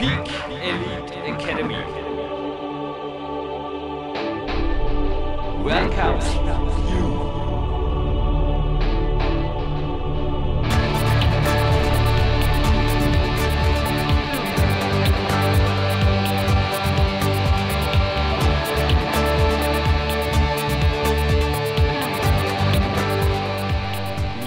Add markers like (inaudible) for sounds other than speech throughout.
Peak Elite Academy. Welcomes you.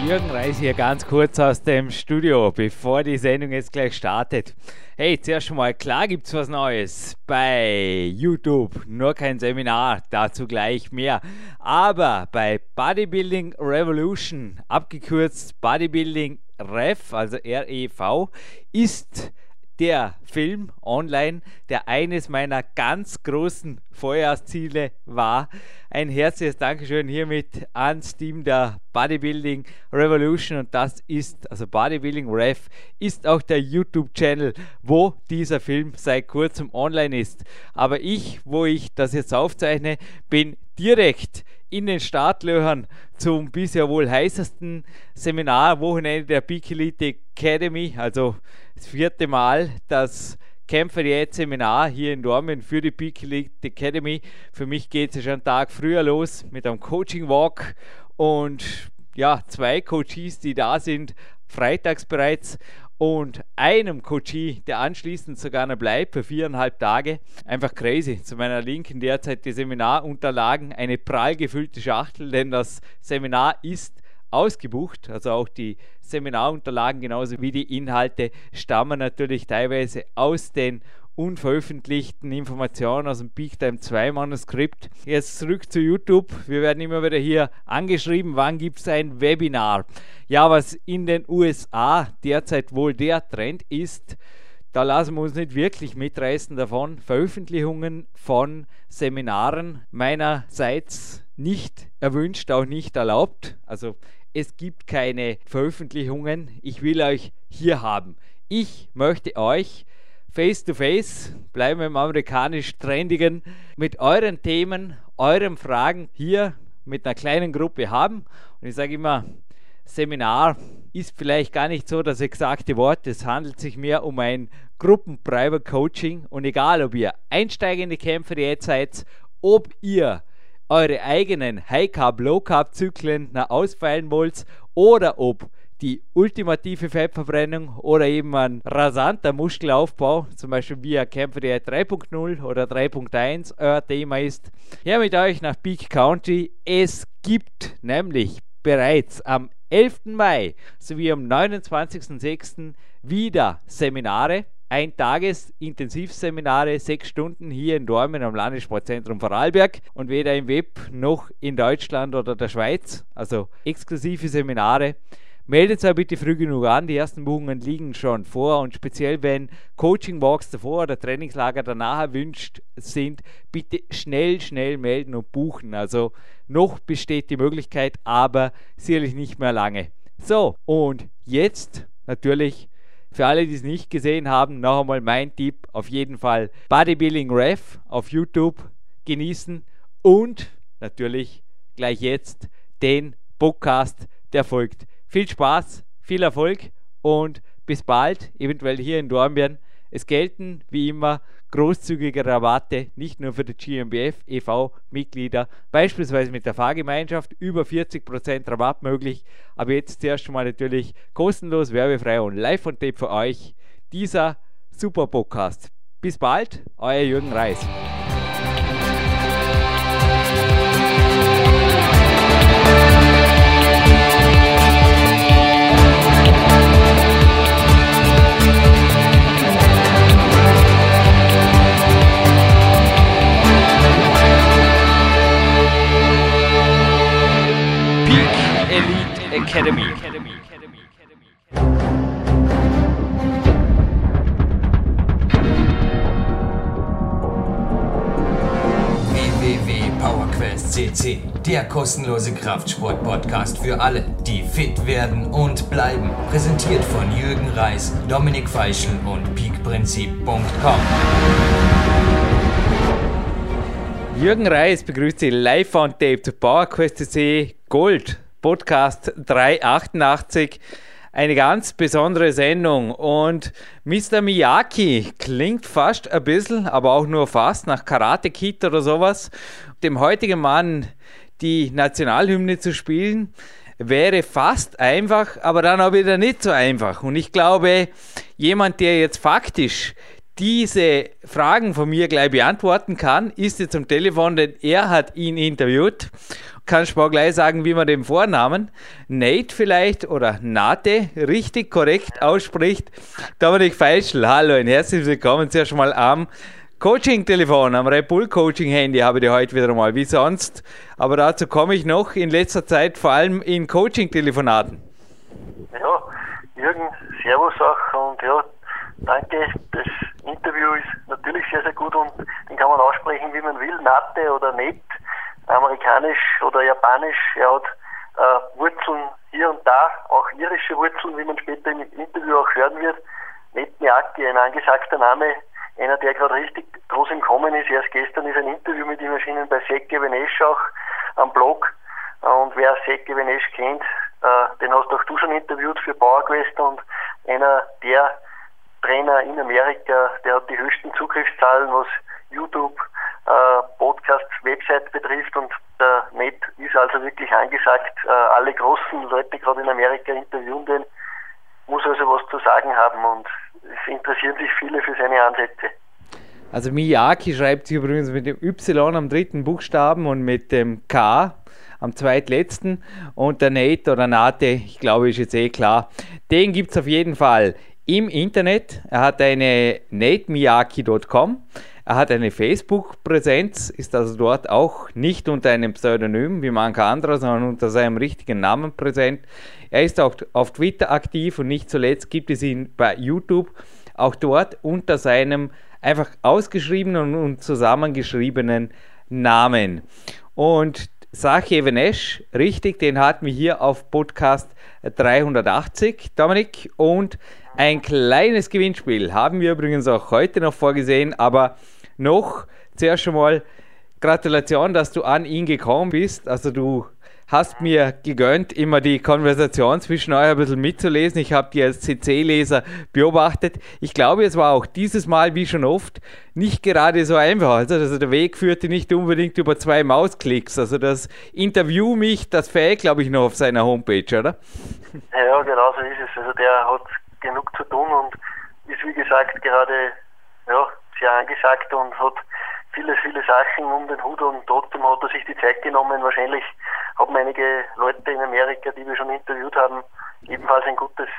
Jürgen Reis hier ganz kurz aus dem Studio, bevor die Sendung jetzt gleich startet. Hey, zuerst schon mal, klar gibt es was Neues bei YouTube, nur kein Seminar, dazu gleich mehr. Aber bei Bodybuilding Revolution, abgekürzt Bodybuilding Rev, also REV, ist der Film online, der eines meiner ganz großen Vorjahrsziele war. Ein herzliches Dankeschön hiermit ans Team der Bodybuilding Revolution und das ist, also Bodybuilding Rev, ist auch der YouTube-Channel, wo dieser Film seit kurzem online ist. Aber ich, wo ich das jetzt aufzeichne, bin direkt in den Startlöchern zum bisher wohl heißesten Seminar Wochenende der Peak Elite Academy, also das vierte Mal das Kämpfer Diät Seminar hier in Dortmund für die Peak Elite Academy. Für mich geht es schon einen Tag früher los mit einem Coaching Walk und ja, zwei Coaches, die da sind, freitags bereits und einem Coachie, der anschließend sogar noch bleibt für viereinhalb Tage. Einfach crazy. Zu meiner Linken derzeit die Seminarunterlagen, eine prall gefüllte Schachtel, denn das Seminar ist ausgebucht. Also auch die Seminarunterlagen genauso wie die Inhalte stammen natürlich teilweise aus den unveröffentlichten Informationen aus dem Peak Time 2 Manuskript. Jetzt zurück zu YouTube. Wir werden immer wieder hier angeschrieben, wann gibt es ein Webinar. Ja, was in den USA derzeit wohl der Trend ist, da lassen wir uns nicht wirklich mitreißen davon. Veröffentlichungen von Seminaren meinerseits nicht erwünscht, auch nicht erlaubt. Also es gibt keine Veröffentlichungen. Ich will euch hier haben. Ich möchte euch face to face, bleiben wir im amerikanisch trendigen, mit euren Themen, euren Fragen hier mit einer kleinen Gruppe haben. Und ich sage immer, Seminar ist vielleicht gar nicht so das exakte Wort. Es handelt sich mehr um ein Gruppen-Private Coaching. Und egal, ob ihr einsteigende Kämpfer jetzt seid, ob ihr eure eigenen High-Carb, Low-Carb-Zyklen ausfeilen wollt oder ob die ultimative Fettverbrennung oder eben ein rasanter Muskelaufbau, zum Beispiel via Kämpfer 3.0 oder 3.1 euer Thema ist. Ja, mit euch nach Peak County. Es gibt nämlich bereits am 11. Mai sowie am 29.06. wieder Seminare Ein-Tages-Intensivseminare, sechs Stunden hier in Dormen am Landessportzentrum Vorarlberg und weder im Web noch in Deutschland oder der Schweiz, also exklusive Seminare. Meldet euch bitte früh genug an, die ersten Buchungen liegen schon vor und speziell wenn Coaching Walks davor oder Trainingslager danach erwünscht sind, bitte schnell, schnell melden und buchen. Also noch besteht die Möglichkeit, aber sicherlich nicht mehr lange. So, und jetzt natürlich für alle, die es nicht gesehen haben, noch einmal mein Tipp: auf jeden Fall Bodybuilding Ref auf YouTube genießen und natürlich gleich jetzt den Podcast, der folgt. Viel Spaß, viel Erfolg und bis bald, eventuell hier in Dornbirn. Es gelten wie immer großzügige Rabatte, nicht nur für die GmbF e.V.-Mitglieder, beispielsweise mit der Fahrgemeinschaft, über 40% Rabatt möglich. Aber jetzt zuerst mal natürlich kostenlos, werbefrei und live von Tape für euch dieser Super Podcast. Bis bald, euer Jürgen Reis. Academy. www.powerquest.cc, der kostenlose Kraftsport-Podcast für alle, die fit werden und bleiben. Präsentiert von Jürgen Reis, Dominik Feischl und peakprinzip.com. Jürgen Reis begrüßt Sie live on Tape zu PowerQuest CC Gold Podcast 388. eine ganz besondere Sendung. Und Mr. Miyaki klingt fast ein bisschen, aber auch nur fast nach Karate Kid oder sowas. Dem heutigen Mann die Nationalhymne zu spielen, wäre fast einfach, aber dann auch wieder nicht so einfach. Und ich glaube, jemand, der jetzt faktisch diese Fragen von mir gleich beantworten kann, ist jetzt am Telefon, denn er hat ihn interviewt. Kannst du mal gleich sagen, wie man den Vornamen Nate vielleicht oder Nate richtig korrekt ausspricht. Dominik Feischl, hallo und herzlich willkommen zuerst mal am Coaching-Telefon, am Red Bull Coaching-Handy habe ich heute wieder mal, wie sonst. Aber dazu komme ich noch in letzter Zeit vor allem in Coaching-Telefonaten. Ja, Jürgen, Servus auch und ja, danke. Das Interview ist natürlich sehr, sehr gut und den kann man aussprechen, wie man will. Nate oder Net, amerikanisch oder japanisch. Er hat äh, Wurzeln hier und da, auch irische Wurzeln, wie man später im Interview auch hören wird. Net Miyake, ein angesagter Name, einer, der gerade richtig groß im Kommen ist. Erst gestern ist ein Interview mit ihm erschienen bei Seke Venesch auch am Blog. Und wer Seke Venesch kennt, äh, den hast auch du schon interviewt für PowerQuest und einer der Trainer in Amerika, der hat die höchsten Zugriffszahlen, was YouTube, äh, Podcasts, Website betrifft und der Net ist also wirklich angesagt, äh, alle großen Leute gerade in Amerika interviewen den, muss also was zu sagen haben und es interessieren sich viele für seine Ansätze. Also Miyaki schreibt sich übrigens mit dem Y am dritten Buchstaben und mit dem K am zweitletzten und der Nate oder Nate, ich glaube, ist jetzt eh klar. Den gibt es auf jeden Fall im Internet. Er hat eine natemiyaki.com. Er hat eine Facebook-Präsenz, ist also dort auch nicht unter einem Pseudonym wie mancher anderer, sondern unter seinem richtigen Namen präsent. Er ist auch auf Twitter aktiv und nicht zuletzt gibt es ihn bei YouTube auch dort unter seinem einfach ausgeschriebenen und zusammengeschriebenen Namen. Und Sache Venesh, richtig, den hatten wir hier auf Podcast 380, Dominik. Und ein kleines Gewinnspiel haben wir übrigens auch heute noch vorgesehen, aber noch zuerst schon mal Gratulation, dass du an ihn gekommen bist. Also du hast mir gegönnt, immer die Konversation zwischen euch ein bisschen mitzulesen. Ich habe die als CC-Leser beobachtet. Ich glaube, es war auch dieses Mal, wie schon oft, nicht gerade so einfach. Also, also der Weg führte nicht unbedingt über zwei Mausklicks. Also das Interview mich, das fällt, glaube ich, noch auf seiner Homepage, oder? Ja, genau so ist es. Also der hat genug zu tun und ist, wie gesagt, gerade ja, sehr angesagt und hat viele, viele Sachen um den Hut und trotzdem hat er sich die Zeit genommen. Wahrscheinlich haben einige Leute in Amerika, die wir schon interviewt haben, ebenfalls ein gutes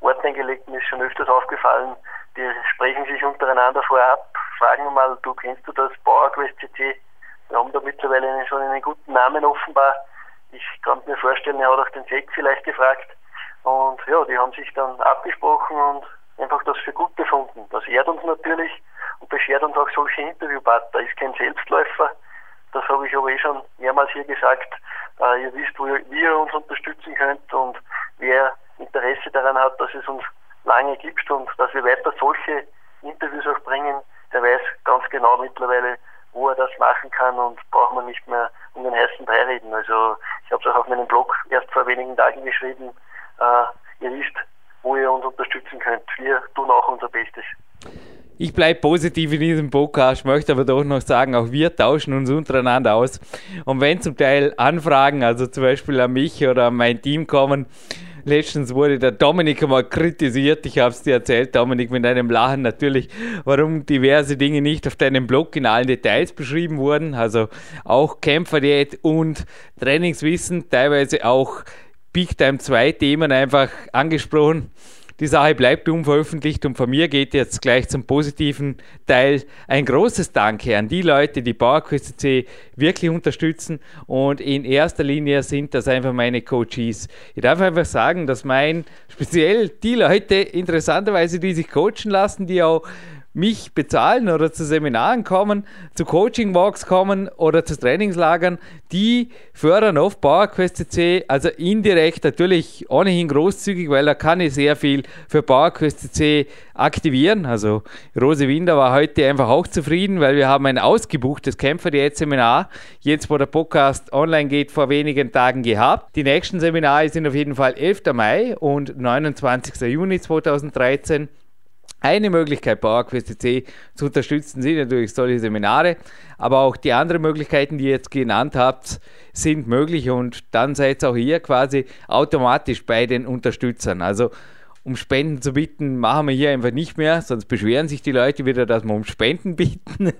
Wort eingelegt. Mir ist schon öfters aufgefallen, die sprechen sich untereinander vorab, fragen mal, du kennst du das PowerQuest CC? Wir haben da mittlerweile einen, schon einen guten Namen offenbar. Ich kann mir vorstellen, er hat auch den Sek vielleicht gefragt. Und ja, die haben sich dann abgesprochen und einfach das für gut befunden. Das ehrt uns natürlich und beschert uns auch solche Interviewpartner. Ist kein Selbstläufer. Das habe ich aber eh schon mehrmals hier gesagt. Äh, ihr wisst, wo ihr, wie ihr uns unterstützen könnt und wer Interesse daran hat, dass es uns lange gibt und dass wir weiter solche Interviews auch bringen, der weiß ganz genau mittlerweile, wo er das machen kann und braucht man nicht mehr um den heißen Brei reden. Also ich habe es auch auf meinem Blog erst vor wenigen Tagen geschrieben. Äh, ihr wisst, wo ihr uns unterstützen könnt. Wir tun auch unser Bestes. Ich bleibe positiv in diesem Podcast, möchte aber doch noch sagen, auch wir tauschen uns untereinander aus. Und wenn zum Teil Anfragen, also zum Beispiel an mich oder an mein Team kommen, Letztens wurde der Dominik einmal kritisiert. Ich habe es dir erzählt, Dominik, mit einem Lachen natürlich, warum diverse Dinge nicht auf deinem Blog in allen Details beschrieben wurden. Also auch Kämpferdiät und Trainingswissen, teilweise auch Big Time 2 Themen einfach angesprochen. Die Sache bleibt unveröffentlicht und von mir geht jetzt gleich zum positiven Teil ein großes Danke an die Leute, die PowerQuest wirklich unterstützen und in erster Linie sind das einfach meine Coaches. Ich darf einfach sagen, dass mein, speziell die Leute interessanterweise, die sich coachen lassen, die auch mich bezahlen oder zu Seminaren kommen, zu Coaching-Walks kommen oder zu Trainingslagern, die fördern oft PowerQuest CC, also indirekt natürlich ohnehin großzügig, weil da kann ich sehr viel für PowerQuest CC aktivieren. Also Rose Winder war heute einfach auch zufrieden, weil wir haben ein ausgebuchtes Kämpfer Diät Seminar, jetzt wo der Podcast online geht, vor wenigen Tagen gehabt. Die nächsten Seminare sind auf jeden Fall 11. Mai und 29. Juni 2013. Eine Möglichkeit, PowerQuest C zu unterstützen, sind natürlich solche Seminare, aber auch die anderen Möglichkeiten, die ihr jetzt genannt habt, sind möglich und dann seid ihr auch hier quasi automatisch bei den Unterstützern. Also um Spenden zu bitten, machen wir hier einfach nicht mehr, sonst beschweren sich die Leute wieder, dass wir um Spenden (laughs) bitten.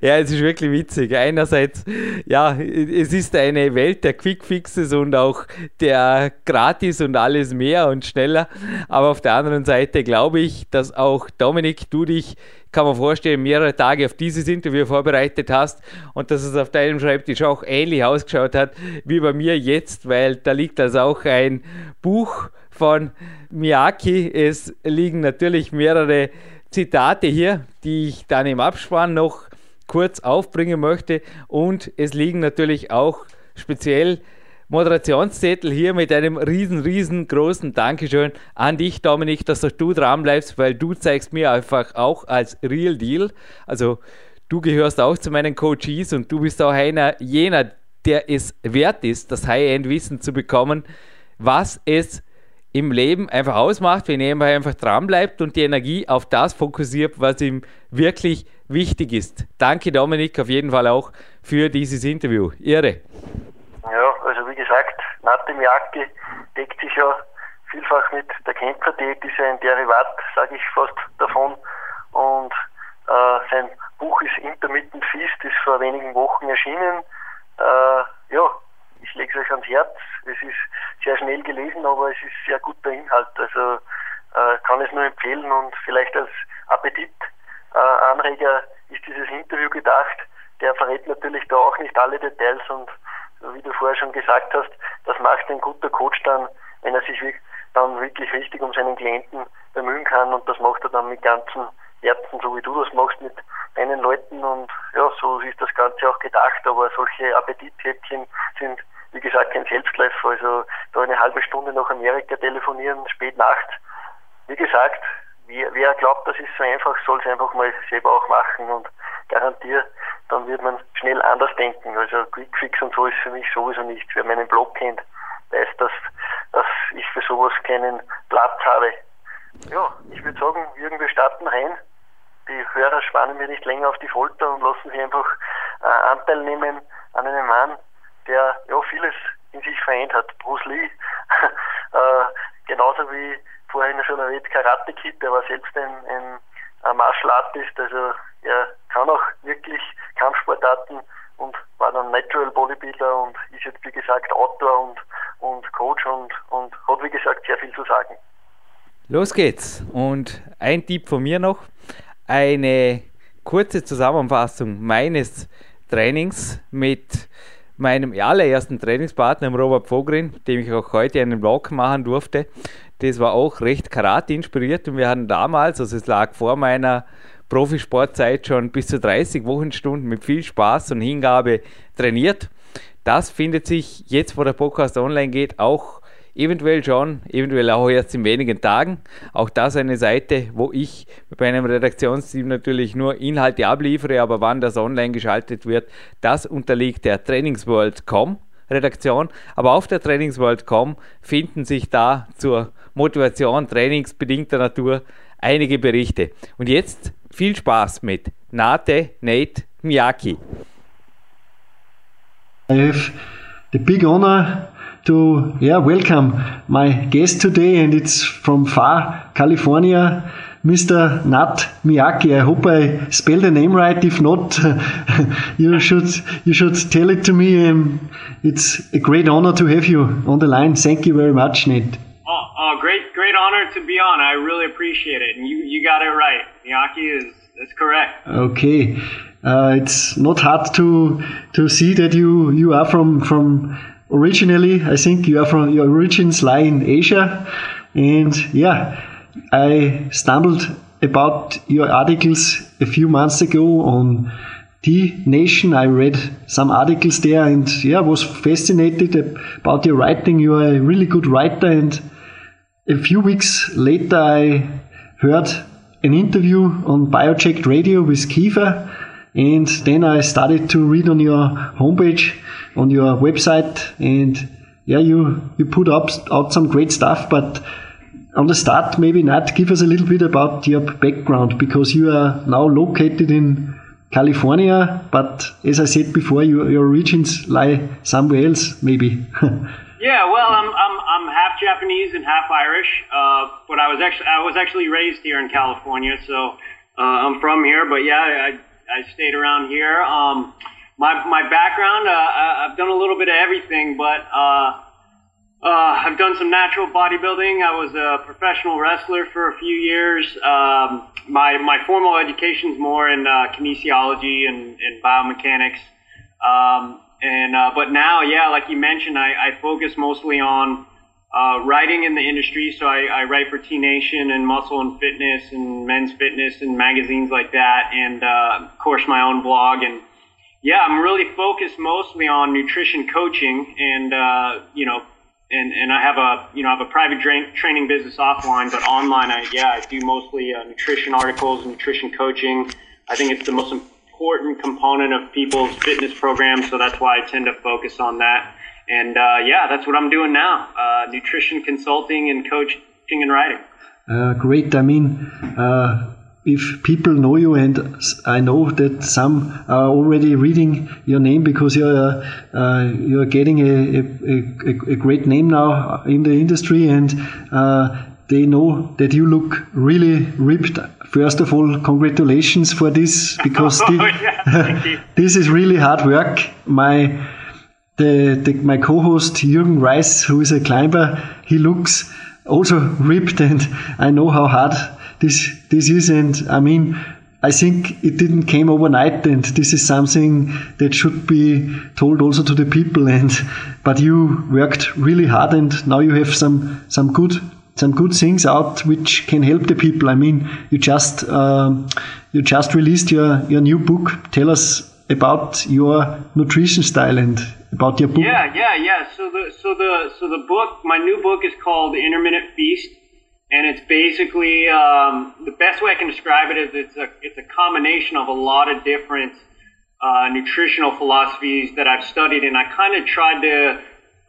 ja, es ist wirklich witzig. Einerseits, ja, es ist eine Welt der Quickfixes und auch der Gratis und alles mehr und schneller. Aber auf der anderen Seite glaube ich, dass auch Dominik, du dich kann man vorstellen, mehrere Tage auf dieses Interview vorbereitet hast und dass es auf deinem Schreibtisch auch ähnlich ausgeschaut hat wie bei mir jetzt, weil da liegt also auch ein Buch von Miyaki. Es liegen natürlich mehrere Zitate hier, die ich dann im Abspann noch kurz aufbringen möchte. Und es liegen natürlich auch speziell Moderationszettel hier mit einem riesen, riesengroßen Dankeschön an dich, Dominik, dass du dran bleibst, weil du zeigst mir einfach auch als Real Deal. Also du gehörst auch zu meinen Coaches und du bist auch einer jener, der es wert ist, das High-End-Wissen zu bekommen, was es im Leben einfach ausmacht, wenn er einfach dran bleibt und die Energie auf das fokussiert, was ihm wirklich wichtig ist. Danke Dominik auf jeden Fall auch für dieses Interview. Irre. Ja, also wie gesagt, Nate Miyake deckt sich ja vielfach mit der Kämpferdiät, ist ja ein Derivat, sage ich fast davon. Und äh, sein Buch ist Intermittent Feast, ist vor wenigen Wochen erschienen. Äh, ja, ich lege es euch ans Herz. Es ist sehr schnell gelesen, aber es ist sehr guter Inhalt. Also äh, kann es nur empfehlen und vielleicht als Appetitanreger äh, ist dieses Interview gedacht. Der verrät natürlich da auch nicht alle Details und wie du vorher schon gesagt hast, das macht ein guter Coach dann, wenn er sich dann wirklich richtig um seinen Klienten bemühen kann und das macht er dann mit ganzem Herzen, so wie du das machst mit deinen Leuten und ja, so ist das Ganze auch gedacht, aber solche Appetithäppchen sind wie gesagt, kein Selbstläufer. Also da eine halbe Stunde nach Amerika telefonieren, spät nachts. Wie gesagt, wer, wer glaubt, das ist so einfach, soll es einfach mal selber auch machen und garantiere, dann wird man schnell anders denken. Also Quickfix und so ist für mich sowieso nicht. Wer meinen Blog kennt, weiß, dass, dass ich für sowas keinen Platz habe. Ja, ich würde sagen, Jürgen, wir starten rein. Die Hörer spannen mir nicht länger auf die Folter und lassen sich einfach äh, Anteil nehmen an einem Mann, der ja vieles in sich vereint hat. Bruce Lee, (laughs) äh, genauso wie vorhin schon erwähnt, Karate Kid, der war selbst ein, ein, ein Martial Artist, also er kann auch wirklich Kampfsportarten und war dann Natural Bodybuilder und ist jetzt wie gesagt Autor und, und Coach und, und hat wie gesagt sehr viel zu sagen. Los geht's. Und ein Tipp von mir noch, eine kurze Zusammenfassung meines Trainings mit meinem allerersten Trainingspartner, Robert Vogrin, dem ich auch heute einen Vlog machen durfte. Das war auch recht Karate inspiriert und wir hatten damals, also es lag vor meiner Profisportzeit schon bis zu 30 Wochenstunden mit viel Spaß und Hingabe trainiert. Das findet sich jetzt, wo der Podcast online geht, auch Eventuell schon, eventuell auch erst in wenigen Tagen. Auch das eine Seite, wo ich bei einem Redaktionsteam natürlich nur Inhalte abliefere, aber wann das online geschaltet wird, das unterliegt der Trainingsworld.com Redaktion. Aber auf der Trainingsworld.com finden sich da zur Motivation trainingsbedingter Natur einige Berichte. Und jetzt viel Spaß mit Nate Nate Miyaki. The big honor to yeah welcome my guest today, and it's from far California, Mr. Nat Miyaki. I hope I spelled the name right. If not, (laughs) you should you should tell it to me. Um, it's a great honor to have you on the line. Thank you very much, Nate. Oh, oh, great, great honor to be on. I really appreciate it. And you, you got it right. Miyaki is that's correct. Okay. Uh, it's not hard to to see that you you are from from originally, I think you are from your origins lie in Asia, and yeah, I stumbled about your articles a few months ago on T Nation. I read some articles there and yeah, was fascinated about your writing. You are a really good writer. And a few weeks later, I heard an interview on Biochecked Radio with Kiefer. And then I started to read on your homepage, on your website, and yeah, you, you put up out some great stuff, but on the start, maybe not give us a little bit about your background because you are now located in California, but as I said before, you, your origins lie somewhere else, maybe. (laughs) yeah, well, I'm, I'm, I'm half Japanese and half Irish, uh, but I was actually I was actually raised here in California, so uh, I'm from here. But yeah, I, I stayed around here. Um, my my background, uh, I've done a little bit of everything, but uh, uh, I've done some natural bodybuilding. I was a professional wrestler for a few years. Um, my my formal education is more in uh, kinesiology and, and biomechanics. Um, and uh, but now, yeah, like you mentioned, I, I focus mostly on uh, writing in the industry. So I, I write for T Nation and Muscle and Fitness and Men's Fitness and magazines like that, and uh, of course my own blog. And yeah, I'm really focused mostly on nutrition coaching and uh, you know and and I have a you know I have a private tra- training business offline, but online I yeah I do mostly uh, nutrition articles, and nutrition coaching. I think it's the most important component of people's fitness programs, so that's why I tend to focus on that. And uh, yeah, that's what I'm doing now: uh, nutrition consulting and coaching and writing. Uh, great. I mean uh, if people know you, and I know that some are already reading your name because you're uh, you're getting a, a, a, great name now in the industry, and uh, they know that you look really ripped. First of all, congratulations for this because (laughs) oh, yeah, (laughs) this is really hard work. My the, the my co-host Jürgen Reis, who is a climber, he looks also ripped, and I know how hard this this isn't, I mean I think it didn't came overnight and this is something that should be told also to the people (laughs) and but you worked really hard and now you have some some good some good things out which can help the people. I mean, you just um, you just released your your new book. Tell us about your nutrition style and about your book. Yeah, yeah, yeah. So the so the so the book, my new book is called Intermittent Feast and it's basically um, the best way I can describe it is it's a it's a combination of a lot of different uh, nutritional philosophies that I've studied, and I kind of tried to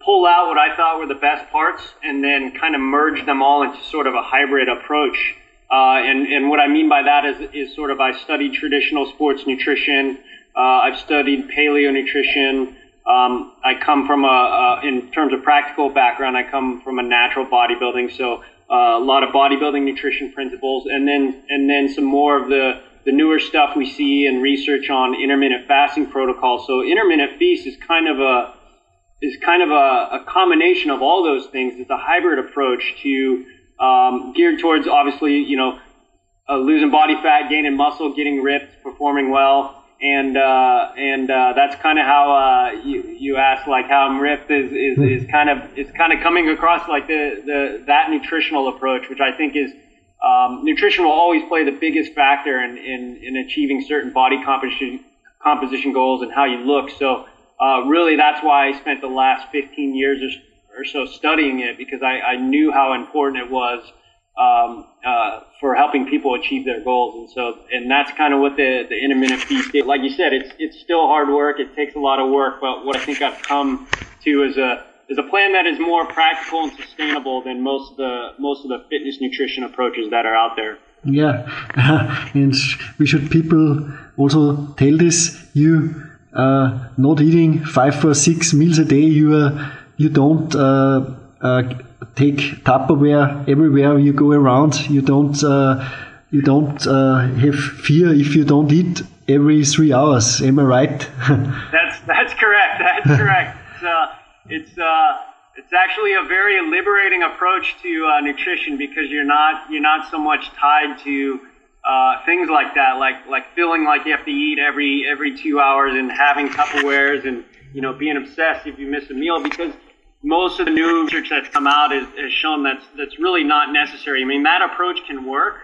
pull out what I thought were the best parts, and then kind of merge them all into sort of a hybrid approach. Uh, and and what I mean by that is is sort of I studied traditional sports nutrition. Uh, I've studied paleo nutrition. Um, I come from a, a, in terms of practical background, I come from a natural bodybuilding, so uh, a lot of bodybuilding nutrition principles, and then and then some more of the the newer stuff we see and research on intermittent fasting protocols. So intermittent feast is kind of a is kind of a, a combination of all those things. It's a hybrid approach to um, geared towards obviously you know uh, losing body fat, gaining muscle, getting ripped, performing well, and uh, and uh, that's kind of how uh, you you asked like how I'm ripped is, is, hmm. is kind of it's kind of coming across like the, the that nutritional approach, which I think is um, nutrition will always play the biggest factor in, in, in achieving certain body composition composition goals and how you look. So uh, really, that's why I spent the last 15 years or, or so studying it because I, I knew how important it was um, uh, for helping people achieve their goals. And so, and that's kind of what the, the intermittent feast did. Like you said, it's, it's still hard work. It takes a lot of work, but what I think I've come to is a, is a plan that is more practical and sustainable than most of the, most of the fitness nutrition approaches that are out there. Yeah. (laughs) and we should people also tell this, you, uh, not eating five or six meals a day, you, uh, you don't, uh, uh take Tupperware everywhere you go around. You don't uh, you don't uh, have fear if you don't eat every three hours. Am I right? (laughs) that's that's correct. That's correct. It's uh, it's, uh, it's actually a very liberating approach to uh, nutrition because you're not you're not so much tied to uh, things like that, like like feeling like you have to eat every every two hours and having Tupperwares and you know being obsessed if you miss a meal because most of the new research that's come out is, has shown that's that's really not necessary. I mean, that approach can work,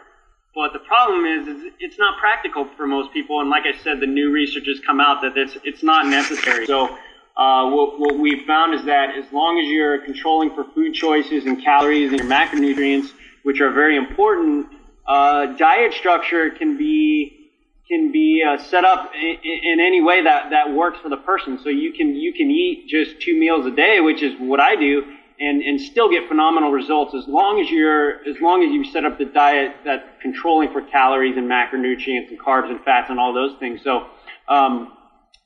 But the problem is, is it's not practical for most people. And like I said, the new research has come out that it's, it's not necessary. So uh, what, what we've found is that as long as you're controlling for food choices and calories and your macronutrients, which are very important, uh, diet structure can be can be uh, set up in, in, any way that, that works for the person. So you can you can eat just two meals a day, which is what I do, and, and still get phenomenal results as long as you're as long as you set up the diet that's controlling for calories and macronutrients and carbs and fats and all those things. So um,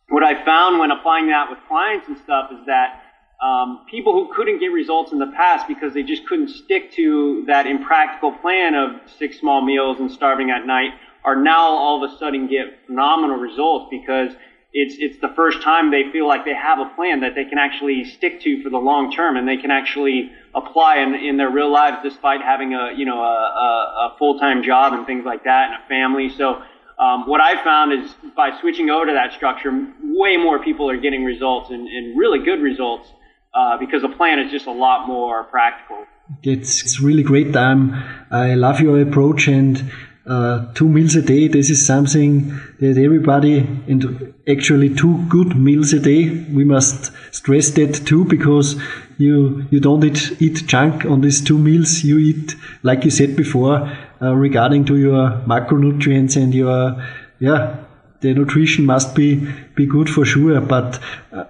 what I found when applying that with clients and stuff is that um, people who couldn't get results in the past because they just couldn't stick to that impractical plan of six small meals and starving at night are now all of a sudden get phenomenal results because it's it's the first time they feel like they have a plan that they can actually stick to for the long term and they can actually apply in, in their real lives despite having a you know a, a, a full time job and things like that and a family. So um, what I found is by switching over to that structure, way more people are getting results and, and really good results uh, because the plan is just a lot more practical. It's, it's really great. Um, I love your approach and uh, two meals a day. This is something that everybody, and actually two good meals a day. We must stress that too because you you don't eat, eat junk on these two meals. You eat, like you said before, uh, regarding to your macronutrients and your yeah, the nutrition must be be good for sure. But uh,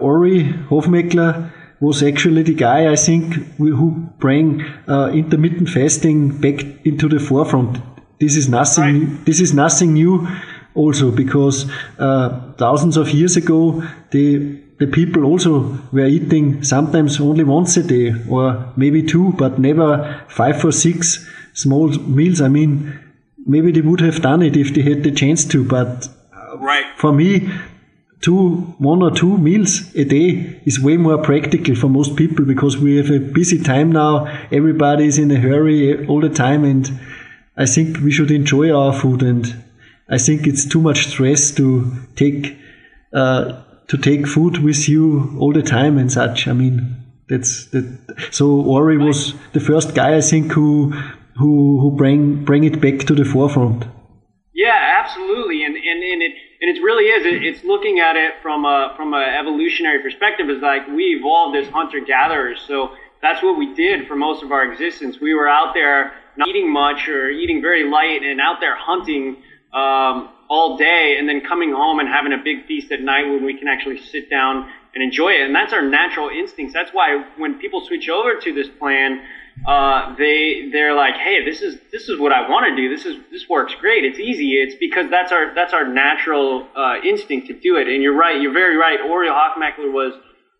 Ori Hofmeckler was actually the guy I think who bring uh, intermittent fasting back into the forefront this is nothing. Right. This is nothing new, also because uh, thousands of years ago the the people also were eating sometimes only once a day or maybe two, but never five or six small meals. I mean, maybe they would have done it if they had the chance to, but right. for me, two, one or two meals a day is way more practical for most people because we have a busy time now. Everybody is in a hurry all the time and I think we should enjoy our food, and I think it's too much stress to take uh, to take food with you all the time and such. I mean, that's that. So Ori was the first guy I think who who who bring bring it back to the forefront. Yeah, absolutely, and and, and it and it really is. It, it's looking at it from a from an evolutionary perspective. Is like we evolved as hunter gatherers, so that's what we did for most of our existence. We were out there not eating much or eating very light and out there hunting um, all day and then coming home and having a big feast at night when we can actually sit down and enjoy it. And that's our natural instincts. That's why when people switch over to this plan, uh, they they're like, hey, this is this is what I want to do. This is this works great. It's easy. It's because that's our that's our natural uh, instinct to do it. And you're right. You're very right. Ori Hofmeckler was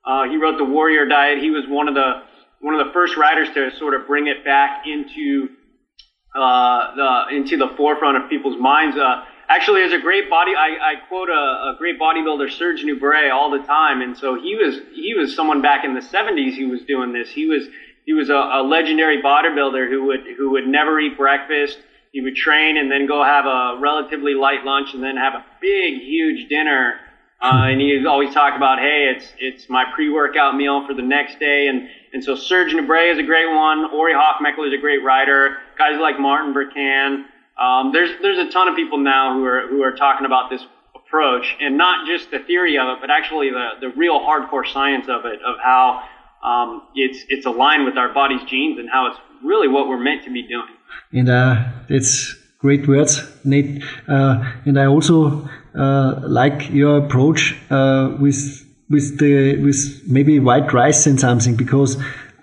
uh, he wrote the Warrior Diet. He was one of the one of the first writers to sort of bring it back into uh, into the forefront of people's minds. Uh, actually, as a great body, I, I quote a, a, great bodybuilder, Serge Nubret, all the time, and so he was he was someone back in the '70s who was doing this. He was he was a, a legendary bodybuilder who would who would never eat breakfast. He would train and then go have a relatively light lunch and then have a big, huge dinner. Uh, and he always talk about, hey, it's it's my pre-workout meal for the next day, and and so Serge Nubret is a great one. Ori Hofmeckler is a great writer. Guys like Martin Berkhan. Um, there's there's a ton of people now who are who are talking about this approach, and not just the theory of it, but actually the the real hardcore science of it, of how um, it's it's aligned with our body's genes and how it's really what we're meant to be doing. And uh, it's great words, Nate. Uh, and I also uh, like your approach uh, with with the with maybe white rice and something because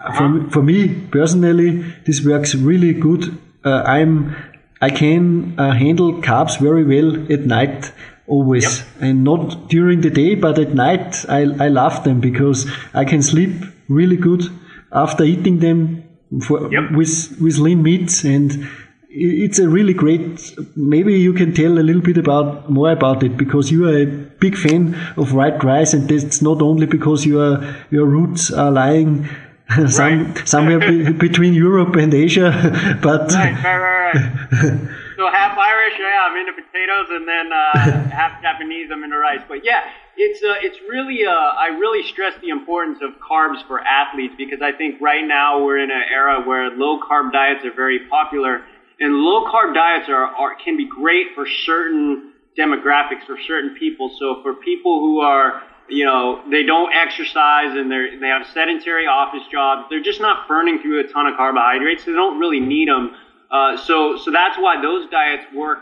uh-huh. for for me personally this works really good. Uh, I'm I can uh, handle carbs very well at night always yep. and not during the day but at night I, I love them because I can sleep really good after eating them for, yep. with with lean meats and it's a really great. Maybe you can tell a little bit about more about it because you are a big fan of white rice, and that's not only because your your roots are lying (laughs) some, right. somewhere be, between Europe and Asia, (laughs) but right, right, right, (laughs) so half Irish, yeah, I'm into potatoes, and then uh, half Japanese, I'm into rice. But yeah, it's uh, it's really uh, I really stress the importance of carbs for athletes because I think right now we're in an era where low carb diets are very popular and low carb diets are, are can be great for certain demographics for certain people. So for people who are you know, they don't exercise and they they have sedentary office jobs. They're just not burning through a ton of carbohydrates. They don't really need them. Uh, so so that's why those diets work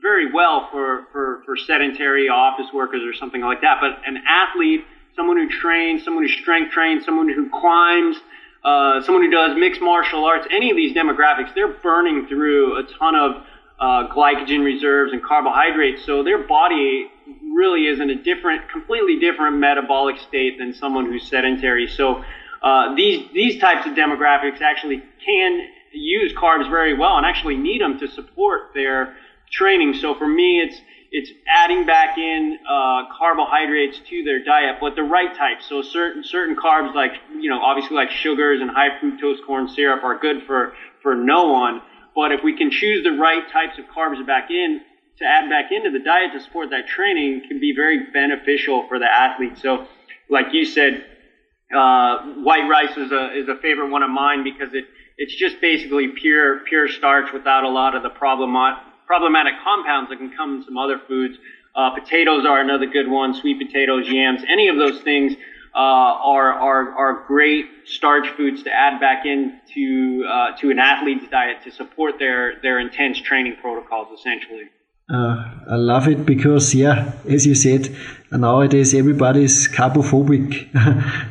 very well for, for, for sedentary office workers or something like that. But an athlete, someone who trains, someone who strength trains, someone who climbs, uh, someone who does mixed martial arts, any of these demographics, they're burning through a ton of uh, glycogen reserves and carbohydrates. So their body really is in a different, completely different metabolic state than someone who's sedentary. So uh, these these types of demographics actually can use carbs very well and actually need them to support their training. So for me, it's it's adding back in uh, carbohydrates to their diet, but the right type. So certain certain carbs, like you know, obviously like sugars and high fructose corn syrup, are good for for no one. But if we can choose the right types of carbs back in to add back into the diet to support that training, can be very beneficial for the athlete. So, like you said, uh, white rice is a is a favorite one of mine because it it's just basically pure pure starch without a lot of the problematic problematic compounds that can come in some other foods. Uh, potatoes are another good one. Sweet potatoes, yams, any of those things uh, are, are, are great starch foods to add back into uh, to an athlete's diet to support their, their intense training protocols, essentially. Uh, I love it because, yeah, as you said, nowadays everybody is carbophobic.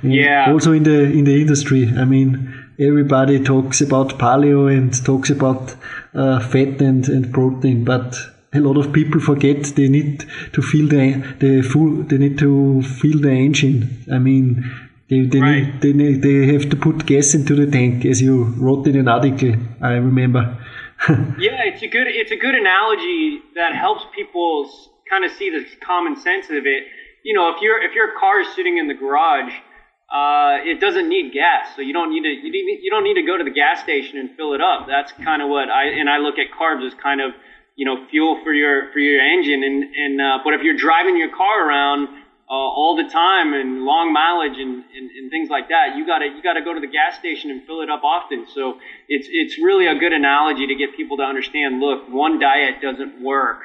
(laughs) yeah. Also in the in the industry, I mean, everybody talks about paleo and talks about uh, fat and, and protein, but a lot of people forget they need to feel the the full they need to feel the engine. I mean, they they, right. need, they need, they have to put gas into the tank, as you wrote in an article. I remember. (laughs) yeah, it's a good it's a good analogy that helps people kind of see the common sense of it. You know, if your if your car is sitting in the garage, uh, it doesn't need gas, so you don't need to you, need, you don't need to go to the gas station and fill it up. That's kind of what I and I look at carbs as kind of you know fuel for your for your engine and and uh, but if you're driving your car around uh, all the time and long mileage and, and, and things like that, you gotta you gotta go to the gas station and fill it up often. So it's it's really a good analogy to get people to understand. Look, one diet doesn't work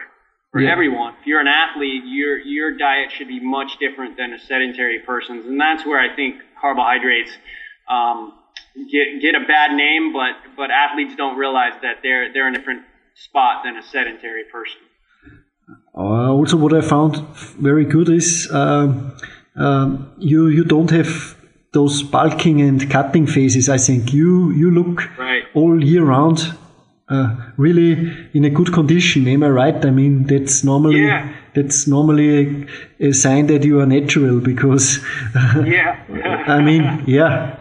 for yeah. everyone. If you're an athlete, your your diet should be much different than a sedentary person's, and that's where I think carbohydrates. Um, get get a bad name, but but athletes don't realize that they're they're in a different spot than a sedentary person. Uh, also, what I found very good is um, um, you you don't have those bulking and cutting phases. I think you you look right. all year round uh, really in a good condition. Am I right? I mean, that's normally yeah. that's normally a, a, sign that you are natural because. (laughs) yeah. I mean, yeah,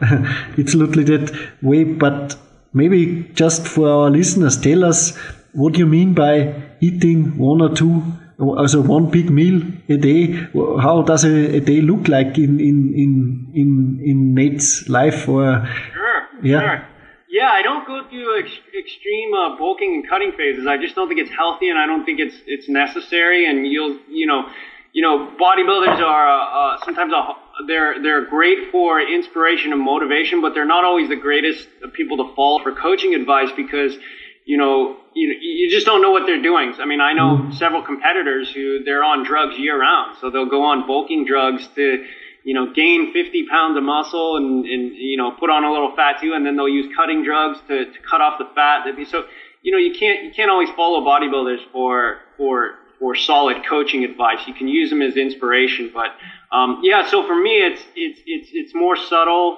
(laughs) it's literally that way. But maybe just for our listeners, tell us what do you mean by eating one or two, also one big meal a day. How does a, a day look like in in in in in Nate's life? Or sure, yeah. Sure. Yeah, I don't go through ex- extreme uh, bulking and cutting phases. I just don't think it's healthy, and I don't think it's it's necessary. And you'll, you know, you know, bodybuilders are uh, uh, sometimes a, they're they're great for inspiration and motivation, but they're not always the greatest people to follow for coaching advice because you know, you, you just don't know what they're doing. I mean, I know mm-hmm. several competitors who they're on drugs year round. So they'll go on bulking drugs to, you know, gain 50 pounds of muscle and, and, you know, put on a little fat too. And then they'll use cutting drugs to, to cut off the fat. So, you know, you can't, you can't always follow bodybuilders for, for, for solid coaching advice. You can use them as inspiration, but, um, yeah, so for me, it's, it's, it's, it's more subtle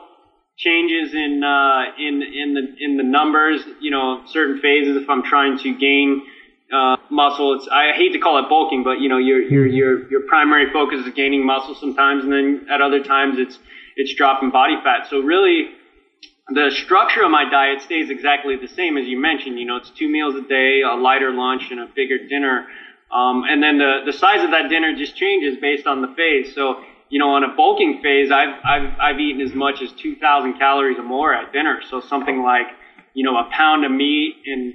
changes in uh, in in the in the numbers. You know, certain phases. If I'm trying to gain uh, muscle, it's I hate to call it bulking, but you know, your your your your primary focus is gaining muscle sometimes, and then at other times it's it's dropping body fat. So really. The structure of my diet stays exactly the same as you mentioned. You know, it's two meals a day, a lighter lunch, and a bigger dinner. Um, and then the, the size of that dinner just changes based on the phase. So you know, on a bulking phase, I've, I've, I've eaten as much as 2,000 calories or more at dinner. So something like, you know, a pound of meat and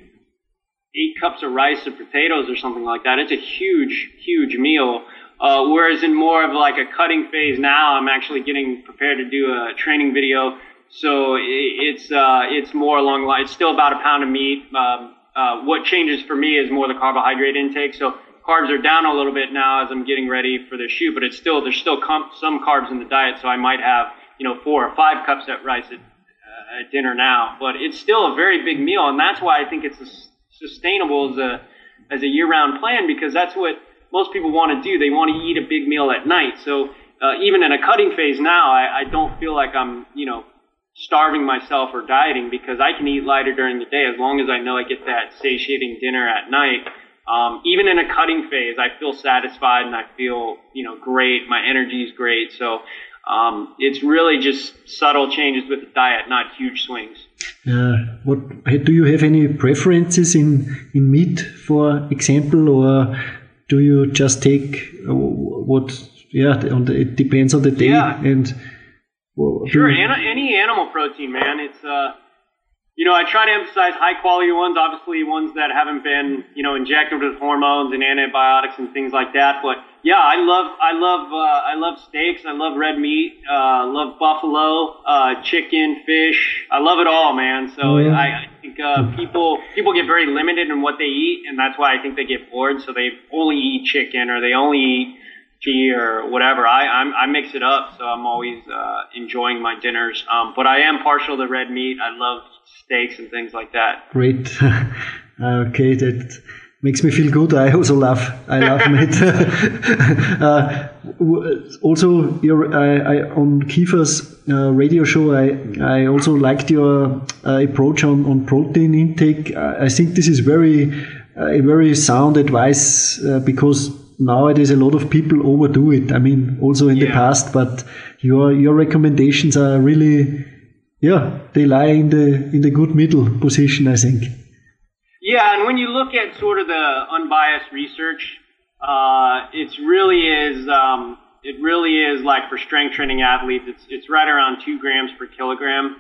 eight cups of rice or potatoes or something like that. It's a huge, huge meal. Uh, whereas in more of like a cutting phase now, I'm actually getting prepared to do a training video. So it's, uh, it's more along the line. It's still about a pound of meat, um, uh, what changes for me is more the carbohydrate intake. So carbs are down a little bit now as I'm getting ready for the shoot, but it's still there's still com- some carbs in the diet, so I might have you know four or five cups at rice at, uh, at dinner now, but it's still a very big meal, and that's why I think it's s- sustainable as a as a year-round plan because that's what most people want to do. They want to eat a big meal at night. So uh, even in a cutting phase now, I, I don't feel like I'm you know starving myself or dieting because I can eat lighter during the day as long as I know I get that satiating dinner at night. Um, even in a cutting phase, I feel satisfied and I feel, you know, great. My energy is great. So um, it's really just subtle changes with the diet, not huge swings. Uh, what do you have any preferences in in meat, for example, or do you just take uh, what? Yeah, on the, it depends on the day Yeah. and. well, Sure, any, any animal protein, man. It's uh, you know, I try to emphasize high quality ones. Obviously, ones that haven't been you know injected with hormones and antibiotics and things like that. But yeah, I love I love uh, I love steaks. I love red meat. Uh, love buffalo, uh, chicken, fish. I love it all, man. So Yeah. I, I think uh, people people get very limited in what they eat, and that's why I think they get bored. So they only eat chicken or they only eat tea or whatever. I I'm, I mix it up, so I'm always uh, enjoying my dinners. Um, but I am partial to red meat. I love steaks and things like that. Great. (laughs) okay, that makes me feel good. I also love I love (laughs) meat. (laughs) uh, also, your I, I, on Kiefer's uh, radio show, I I also liked your uh, approach on, on protein intake. I, think this is very uh, a very sound advice uh, because nowadays a lot of people overdo it. I mean, also in the past, but your your recommendations are really yeah, they lie in the in the good middle position, I think. Yeah, and when you look at sort of the unbiased research, uh, it's really is um, it really is like for strength training athletes, it's it's right around two grams per kilogram.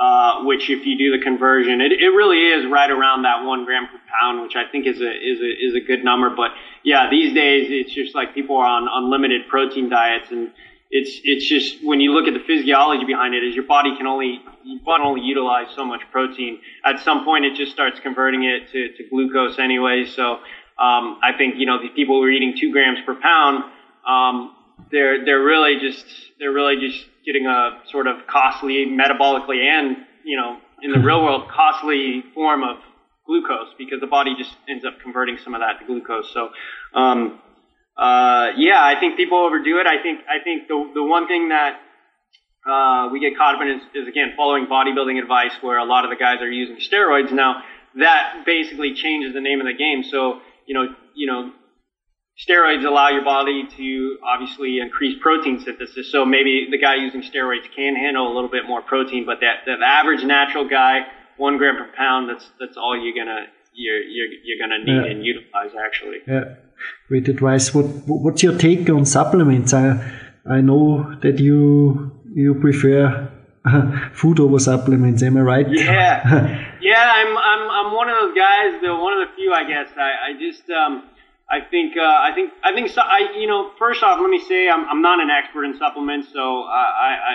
Uh, which, if you do the conversion, it, it really is right around that one gram per pound, which I think is a is a is a good number. But yeah, these days it's just like people are on unlimited protein diets, and it's it's just when you look at the physiology behind it, is your body can only your body only utilize so much protein. At some point, it just starts converting it to, to glucose anyway. So um, I think you know the people who are eating two grams per pound, um, they're they're really just they're really just getting a sort of costly metabolically and you know in the (laughs) real world costly form of glucose because the body just ends up converting some of that to glucose. So um, uh, yeah, I think people overdo it. I think I think the the one thing that uh, we get caught up in is, is again following bodybuilding advice, where a lot of the guys are using steroids now. That basically changes the name of the game. So you know, you know, steroids allow your body to obviously increase protein synthesis. So maybe the guy using steroids can handle a little bit more protein, but that the average natural guy, one gram per pound, that's that's all you're gonna you're you're, you're gonna need Yeah. and utilize actually. Yeah, great advice. What what's your take on supplements? I I know that you you prefer (laughs) food over supplements. Am I right? Yeah, (laughs) yeah. I'm I'm I'm one of those guys. The one of the few, I guess. I I just um I think uh, I think I think so, I you know first off, let me say I'm I'm not an expert in supplements. So I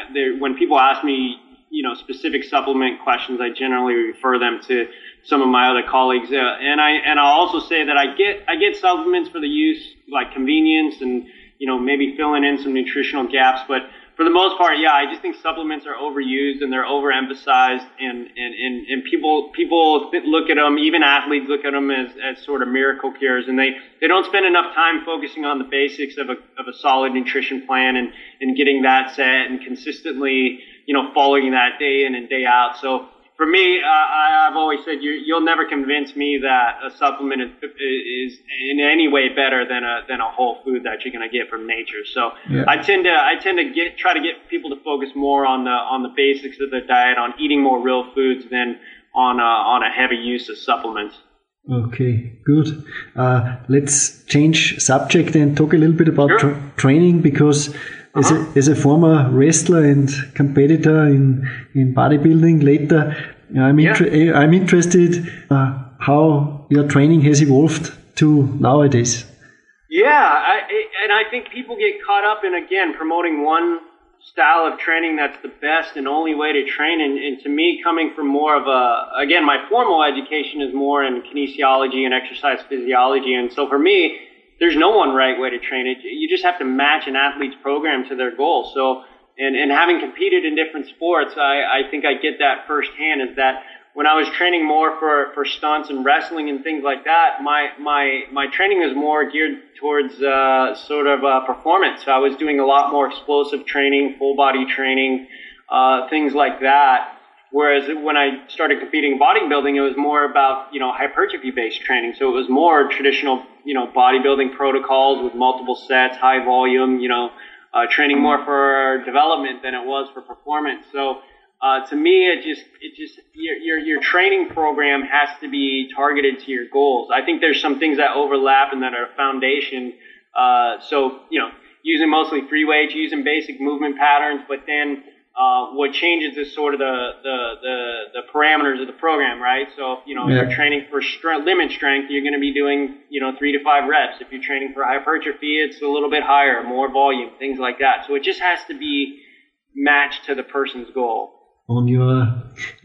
I, there, when people ask me you know specific supplement questions, I generally refer them to some of my other colleagues. Uh, and I and I'll also say that I get I get supplements for the use like convenience and you know maybe filling in some nutritional gaps, but for the most part, yeah, I just think supplements are overused and they're overemphasized, and and and, and people people look at them, even athletes look at them as, as sort of miracle cures, and they they don't spend enough time focusing on the basics of a of a solid nutrition plan and and getting that set and consistently you know following that day in and day out. So for me, uh, I, I've always said you, you'll never convince me that a supplement is, is in any way better than a than a whole food that you're going to get from nature. So Yeah. I tend to I tend to get try to get people to focus more on the on the basics of their diet, on eating more real foods than on uh, on a heavy use of supplements. Okay, good. Uh, let's change subject and talk a little bit about Sure. tra- training because as, a, as a former wrestler and competitor in, in bodybuilding later, I'm, Yeah. I'm interested uh, how your training has evolved to nowadays. Yeah, I, and I think people get caught up in again promoting one style of training that's the best and only way to train. And, and to me, coming from more of a, again, my formal education is more in kinesiology and exercise physiology. And so for me, there's no one right way to train it. You just have to match an athlete's program to their goal. So, and, and having competed in different sports, I, I think I get that firsthand is that when I was training more for, for stunts and wrestling and things like that, my, my, my training was more geared towards, uh, sort of, uh, performance. So I was doing a lot more explosive training, full body training, uh, things like that. Whereas when I started competing bodybuilding, it was more about, you know, hypertrophy based training. So it was more traditional, you know, bodybuilding protocols with multiple sets, high volume, you know, uh, training more for development than it was for performance. So, uh, to me, it just, it just, your, your, your training program has to be targeted to your goals. I think there's some things that overlap and that are foundation. Uh, so, you know, using mostly free weights, using basic movement patterns, but then, uh, what changes is sort of the, the, the, the parameters of the program, right? So, you know, Yeah. if you're training for strength, limit strength, you're going to be doing, you know, three to five reps. If you're training for hypertrophy, it's a little bit higher, more volume, things like that. So it just has to be matched to the person's goal. On your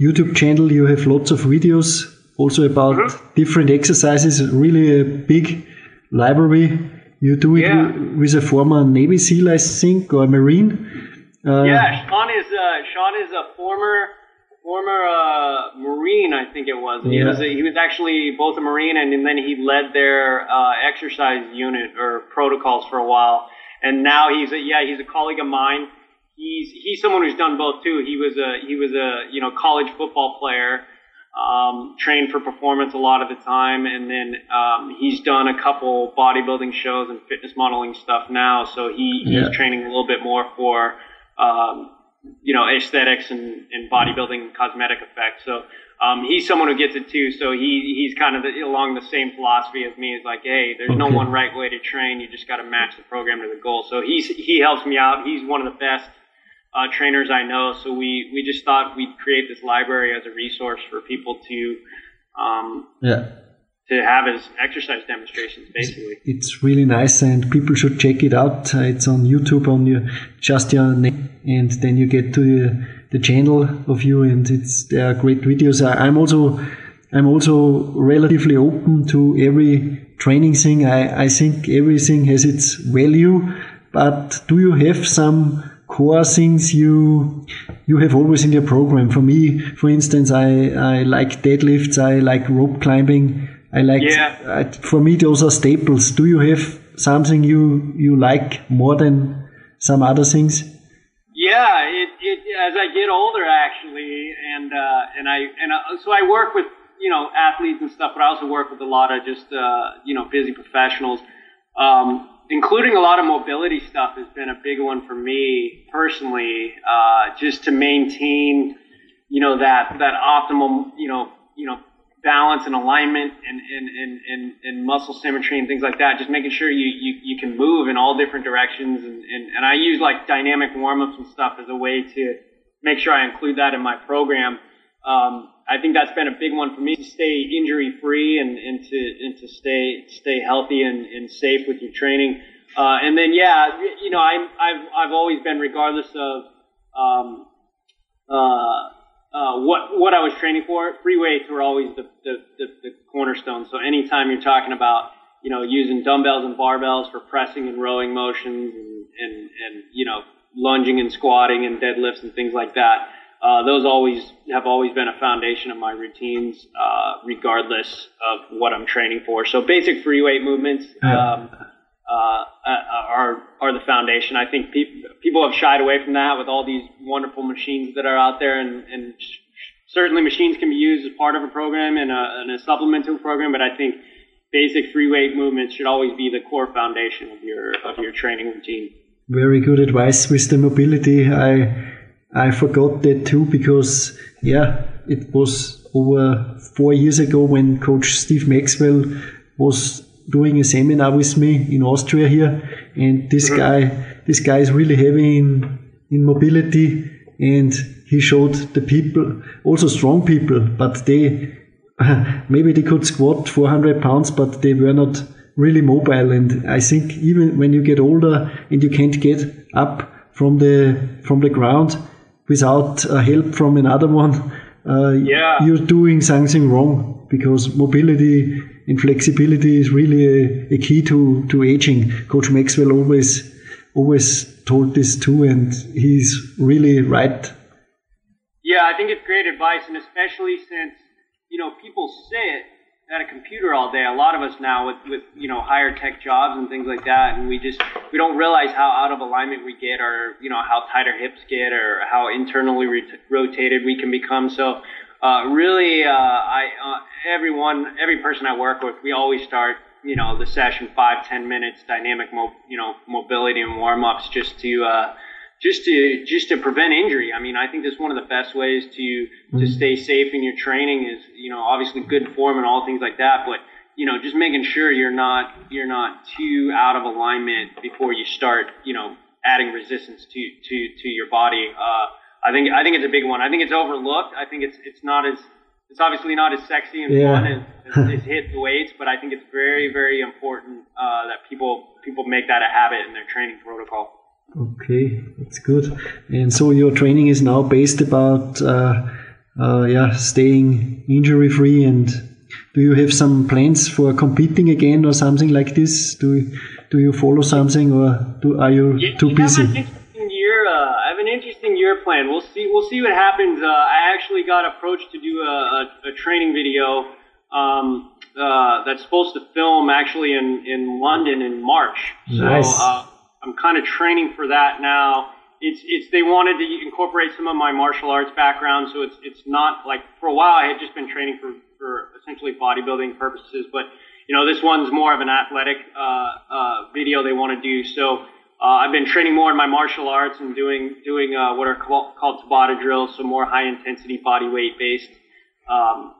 YouTube channel, you have lots of videos also about Mm-hmm. different exercises. Really a big library. You do it Yeah. with a former Navy SEAL, I think, or Marine. Uh, Yeah, Sean is uh, Sean is a former former uh, Marine, I think it was. He was a, he was actually both a Marine and, and then he led their uh, exercise unit or protocols for a while. And now he's a yeah he's a colleague of mine. He's he's someone who's done both too. He was a he was a you know college football player. Um, trained for performance a lot of the time, and then um, he's done a couple bodybuilding shows and fitness modeling stuff now. So he, he's Yeah. training a little bit more for um, you know, aesthetics and, and bodybuilding cosmetic effects. So um, he's someone who gets it too. So he he's kind of along the same philosophy as me. Is like, hey, there's no one right way to train. You just got to match the program to the goal. So he's he helps me out. He's one of the best uh, trainers I know. So we we just thought we'd create this library as a resource for people to um, yeah. To have as exercise demonstrations, basically. It's really nice, and people should check it out. It's on YouTube on your just your name, and then you get to the, the channel of you, and it's there are great videos. I, I'm also I'm also relatively open to every training thing. I, I think everything has its value, but do you have some core things you you have always in your program? For me, for instance, I, I like deadlifts, I like rope climbing, I like Yeah. uh, for me those are staples. Do you have something you you like more than some other things? Yeah, it, it as I get older actually, and uh, and I and uh, so I work with you know athletes and stuff, but I also work with a lot of just uh, you know busy professionals, um, including a lot of mobility stuff has been a big one for me personally, uh, just to maintain you know that that optimal you know you know balance and alignment and and, and, and, and muscle symmetry and things like that. Just making sure you, you, you can move in all different directions and, and, and I use like dynamic warm ups and stuff as a way to make sure I include that in my program. Um, I think that's been a big one for me to stay injury free and, and to and to stay stay healthy and, and safe with your training. Uh, and then yeah, you know I I've I've always been regardless of um, uh, uh, what what I was training for, free weights were always the, the, the, the cornerstone. So anytime you're talking about you know using dumbbells and barbells for pressing and rowing motions and and, and you know lunging and squatting and deadlifts and things like that, uh, those always have always been a foundation of my routines, uh, regardless of what I'm training for. So basic free weight movements. Um, uh, are are the foundation. I think pe- people have shied away from that with all these wonderful machines that are out there, and, and certainly machines can be used as part of a program and a, and a supplement to a program. But I think basic free weight movements should always be the core foundation of your of your training routine. Very good advice with the mobility. I I forgot that too because yeah, it was over four years ago when Coach Steve Maxwell was doing a seminar with me in Austria here, and this guy this guy is really heavy in in mobility, and he showed the people also strong people, but they (laughs) maybe they could squat 400 pounds, but they were not really mobile. And I think even when you get older and you can't get up from the from the ground without uh, help from another one, uh, Yeah. you're doing something wrong because mobility and flexibility is really a, a key to, to aging. Coach Maxwell always always told this too, and he's really right. Yeah, I think it's great advice, and especially since you know people sit at a computer all day. A lot of us now with with you know higher tech jobs and things like that, and we just we don't realize how out of alignment we get, or you know how tight our hips get, or how internally rot- rotated we can become. So. Uh, really, uh, I uh, everyone, every person I work with, we always start, you know, the session five, ten minutes, dynamic, mo- you know, mobility and warm ups, just to uh, just to just to prevent injury. I mean, I think that's one of the best ways to to stay safe in your training is you know obviously good form and all things like that, but you know just making sure you're not you're not too out of alignment before you start you know adding resistance to to to your body. Uh, I think I think it's a big one. I think it's overlooked. I think it's it's not as it's obviously not as sexy and Yeah. fun as, as, (laughs) as hit the weights, but I think it's very very important uh, that people people make that a habit in their training protocol. Okay, that's good. And so your training is now based about uh, uh, yeah staying injury free. And do you have some plans for competing again or something like this? Do you, do you follow something or do, are you Yeah, too busy? Have an interesting year. Uh, I have an interesting year planned. We'll see. We'll see what happens. Uh, I actually got approached to do a, a, a training video um, uh, that's supposed to film actually in, in London in March. Nice. So uh, I'm kind of training for that now. It's it's they wanted to incorporate some of my martial arts background, so it's it's not like for a while I had just been training for for essentially bodybuilding purposes, but you know this one's more of an athletic uh, uh, video they want to do. So uh, I've been training more in my martial arts and doing doing uh, what are called, called Tabata drills, so more high intensity body weight based um,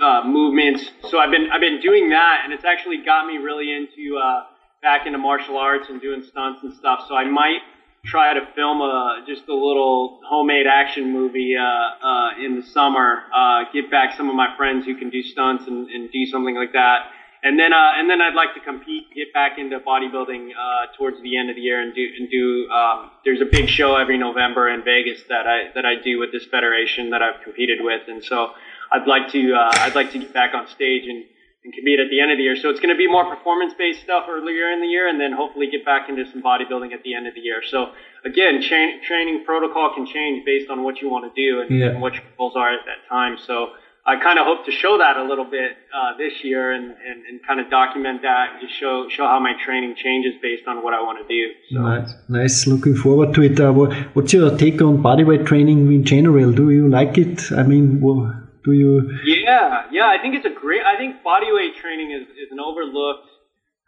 uh, movements. So I've been I've been doing that, and it's actually got me really into uh, back into martial arts and doing stunts and stuff. So I might try to film a just a little homemade action movie uh, uh, in the summer. Uh, get back some of my friends who can do stunts and, and do something like that. And then, uh, and then I'd like to compete, get back into bodybuilding uh, towards the end of the year, and do and do. Um, there's a big show every November in Vegas that I that I do with this federation that I've competed with, and so I'd like to uh, I'd like to get back on stage and, and compete at the end of the year. So it's going to be more performance based stuff earlier in the year, and then hopefully get back into some bodybuilding at the end of the year. So again, training protocol can change based on what you want to do and, Yeah. and what your goals are at that time. So I kind of hope to show that a little bit uh, this year and, and, and kind of document that and just show show how my training changes based on what I want to do. So. Nice, nice. Looking forward to it. Uh, wha- what's your take on bodyweight training in general? Do you like it? I mean, wha- do you? Yeah, yeah, I think it's a great. I think bodyweight training is, is an overlooked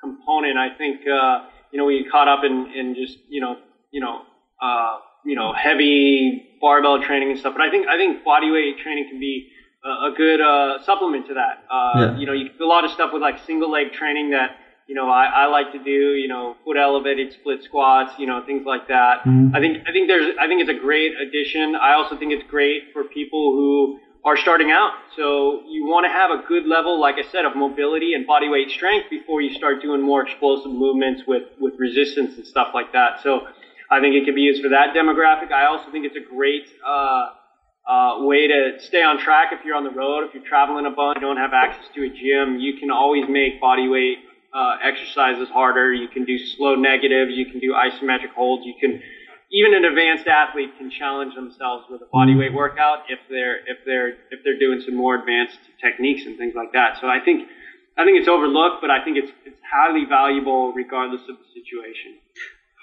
component. I think uh, you know we get caught up in, in just you know you know uh, you know heavy barbell training and stuff. But I think I think bodyweight training can be a, good uh, supplement to that. Uh, Yeah. You know, you can do a lot of stuff with like single leg training that you know I, I like to do. You know, foot elevated split squats. You know, things like that. I think I think there's I think it's a great addition. I also think it's great for people who are starting out. So you want to have a good level, like I said, of mobility and body weight strength before you start doing more explosive movements with, with resistance and stuff like that. So I think it can be used for that demographic. I also think it's a great uh, uh, way to stay on track if you're on the road, if you're traveling a bunch, don't have access to a gym. You can always make body weight uh, exercises harder. You can do slow negatives. You can do isometric holds. You can even an advanced athlete can challenge themselves with a body weight workout if they're if they're if they're doing some more advanced techniques and things like that. So I think I think it's overlooked, but I think it's it's highly valuable regardless of the situation.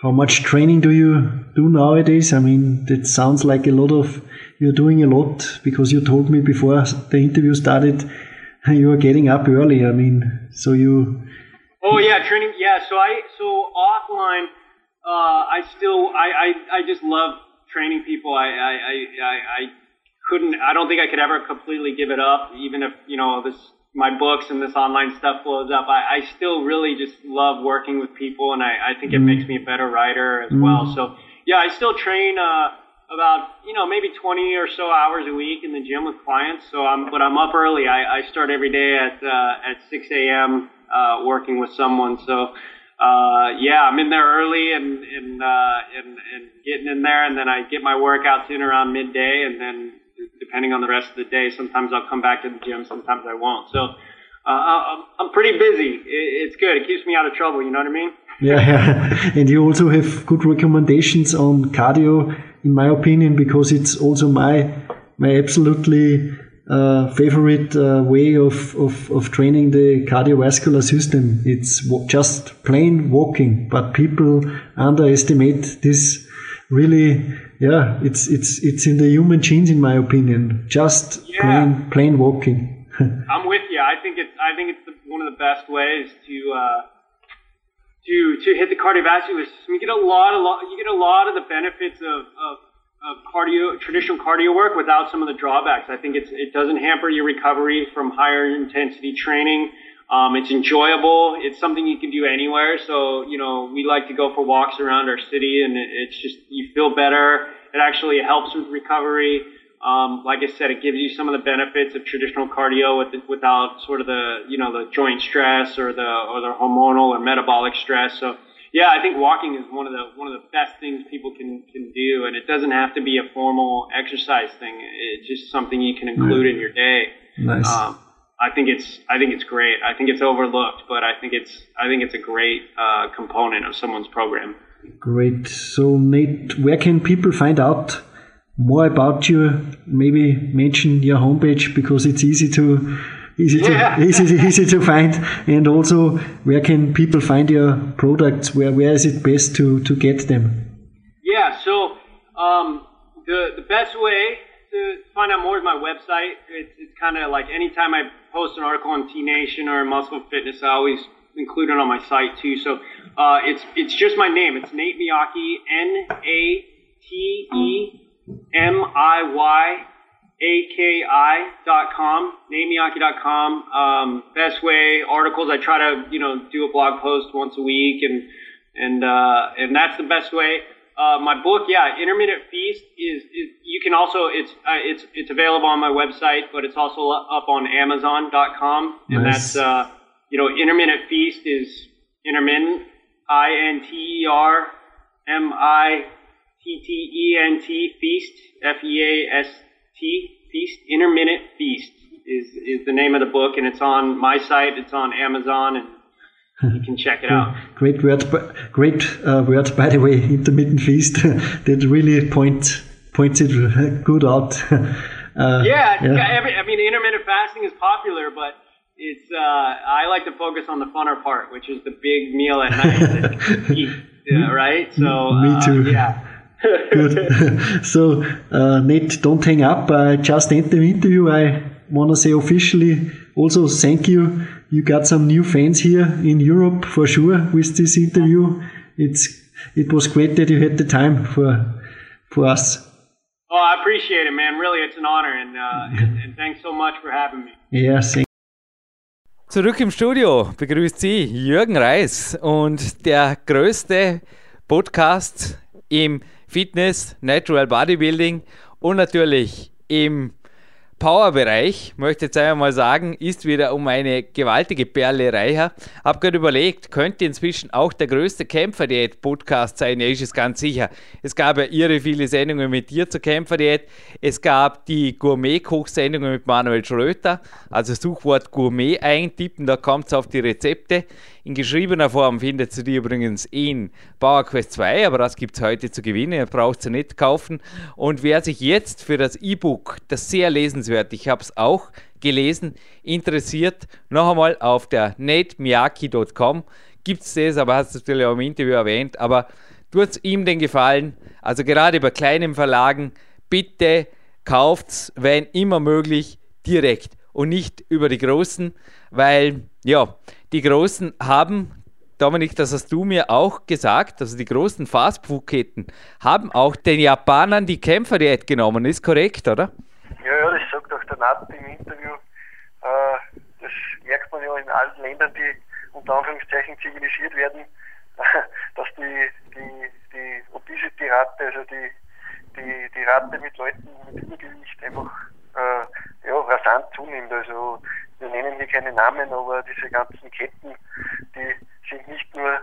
How much training do you do nowadays? I mean, that sounds like a lot of. You're doing a lot because you told me before the interview started. (laughs) You were getting up early. I mean, so you. Oh yeah, training. Yeah, so I so offline, uh, I still I, I I just love training people. I I, I I couldn't. I don't think I could ever completely give it up, even if you know this my books and this online stuff blows up. I, I still really just love working with people, and I I think it makes me a better writer as well. So yeah, I still train. Uh, about you know maybe 20 or so hours a week in the gym with clients. So I'm but I'm up early. I, I start every day at uh, at 6 a.m. Uh, working with someone. So uh, yeah, I'm in there early and and, uh, and and getting in there, and then I get my workouts in around midday, and then depending on the rest of the day, sometimes I'll come back to the gym, sometimes I won't. So uh, I'm, pretty busy. It's good. It keeps me out of trouble. You know what I mean? Yeah, yeah. (laughs) and you also have good recommendations on cardio, in my opinion, because it's also my my absolutely uh, favorite uh, way of, of, of training the cardiovascular system. It's just plain walking, but people underestimate this. Really, yeah, it's it's it's in the human genes, in my opinion. Just yeah. plain plain walking. (laughs) I'm with you. I think it's I think it's the, one of the best ways to uh, to to hit the cardiovascular system. You get a lot, a lot, you get a lot of the benefits of, of, of cardio, traditional cardio work without some of the drawbacks. I think it's it doesn't hamper your recovery from higher intensity training. Um, it's enjoyable. It's something you can do anywhere. So you know, we like to go for walks around our city, and it, it's just you feel better. It actually helps with recovery. Um, like I said, it gives you some of the benefits of traditional cardio with, without sort of the, you know, the joint stress or the, or the hormonal or metabolic stress. So, yeah, I think walking is one of the, one of the best things people can, can do. And it doesn't have to be a formal exercise thing. It's just something you can include in your day. Nice. Um, I think it's, I think it's great. I think it's overlooked, but I think it's, I think it's a great, uh, component of someone's program. Great. So Nate, where can people find out more about you, maybe mention your homepage because it's easy to easy yeah. to (laughs) easy, easy to find. And also where can people find your products? Where where is it best to to get them? Yeah so um, the the best way to find out more is my website. It's, it's kind of like anytime i post an article on t nation or muscle fitness i always include it on my site too. So uh, it's it's just my name. It's nate miyaki n a t e M-I-Y-A-K-I dot com, natemiyaki dot com. Um, best way, articles. I try to, you know, do a blog post once a week and, and, uh, and that's the best way. Uh, my book, yeah, Intermittent Feast is, is you can also, it's, uh, it's, it's available on my website, but it's also up on Amazon.com. And nice. that's, uh, you know, Intermittent Feast is intermittent, I-N-T-E-R-M-I T T E N T feast F E A S T feast feast, intermittent feast is is the name of the book and it's on my site it's on Amazon and you can check it out (laughs) great word great uh, word by the way intermittent feast (laughs) that really point points it good out (laughs) uh, yeah, yeah. Every, I mean intermittent fasting is popular but it's uh, I like to focus on the funner part, which is the big meal at night. eat, yeah, right? So me too. Uh, yeah. Good. (laughs) so, uh, Nate, don't hang up. I just ended the interview. I want to say officially also thank you. You got some new fans here in Europe for sure with this interview. It's it was great that you had the time for for us. Oh, I appreciate it, man. Really, it's an honor, and, uh, and, and thanks so much for having me. Yeah, Zurück im Studio begrüßt Sie Jürgen Reis und der größte Podcast im Fitness, Natural Bodybuilding und natürlich im Power-Bereich, möchte jetzt einmal sagen, ist wieder um eine gewaltige Perle reicher. Hab gerade überlegt, könnte inzwischen auch der größte Kämpferdiät-Podcast sein, ja, ist es ganz sicher. Es gab ja irre viele Sendungen mit dir zur Kämpferdiät. Es gab die Gourmet-Kochsendungen mit Manuel Schröter, also Suchwort Gourmet eintippen, da kommt es auf die Rezepte. In geschriebener Form findet ihr die übrigens in PowerQuest 2, aber das gibt es heute zu gewinnen, ihr braucht sie nicht kaufen. Und wer sich jetzt für das E-Book, das sehr lesenswert, ich habe es auch gelesen, interessiert, noch einmal auf der natemiyaki.com gibt es das, aber hast du natürlich auch im Interview erwähnt, aber tut ihm den Gefallen, also gerade bei kleinen Verlagen, bitte kauft es, wenn immer möglich, direkt und nicht über die großen, weil ja, die Großen haben, Dominik, das hast du mir auch gesagt, also die großen Fastfood-Ketten haben auch den Japanern die Kämpferdiät genommen, ist korrekt, oder? Ja, ja, das sagt auch der Nat im Interview. Äh, das merkt man ja in allen Ländern, die unter Anführungszeichen zivilisiert werden, (laughs) dass die, die, die Obesity-Rate, also die, die, die Rate mit Leuten mit Übergewicht einfach äh, ja, rasant zunimmt. Also wir nennen hier keine Namen, aber diese ganzen Ketten, die sind nicht nur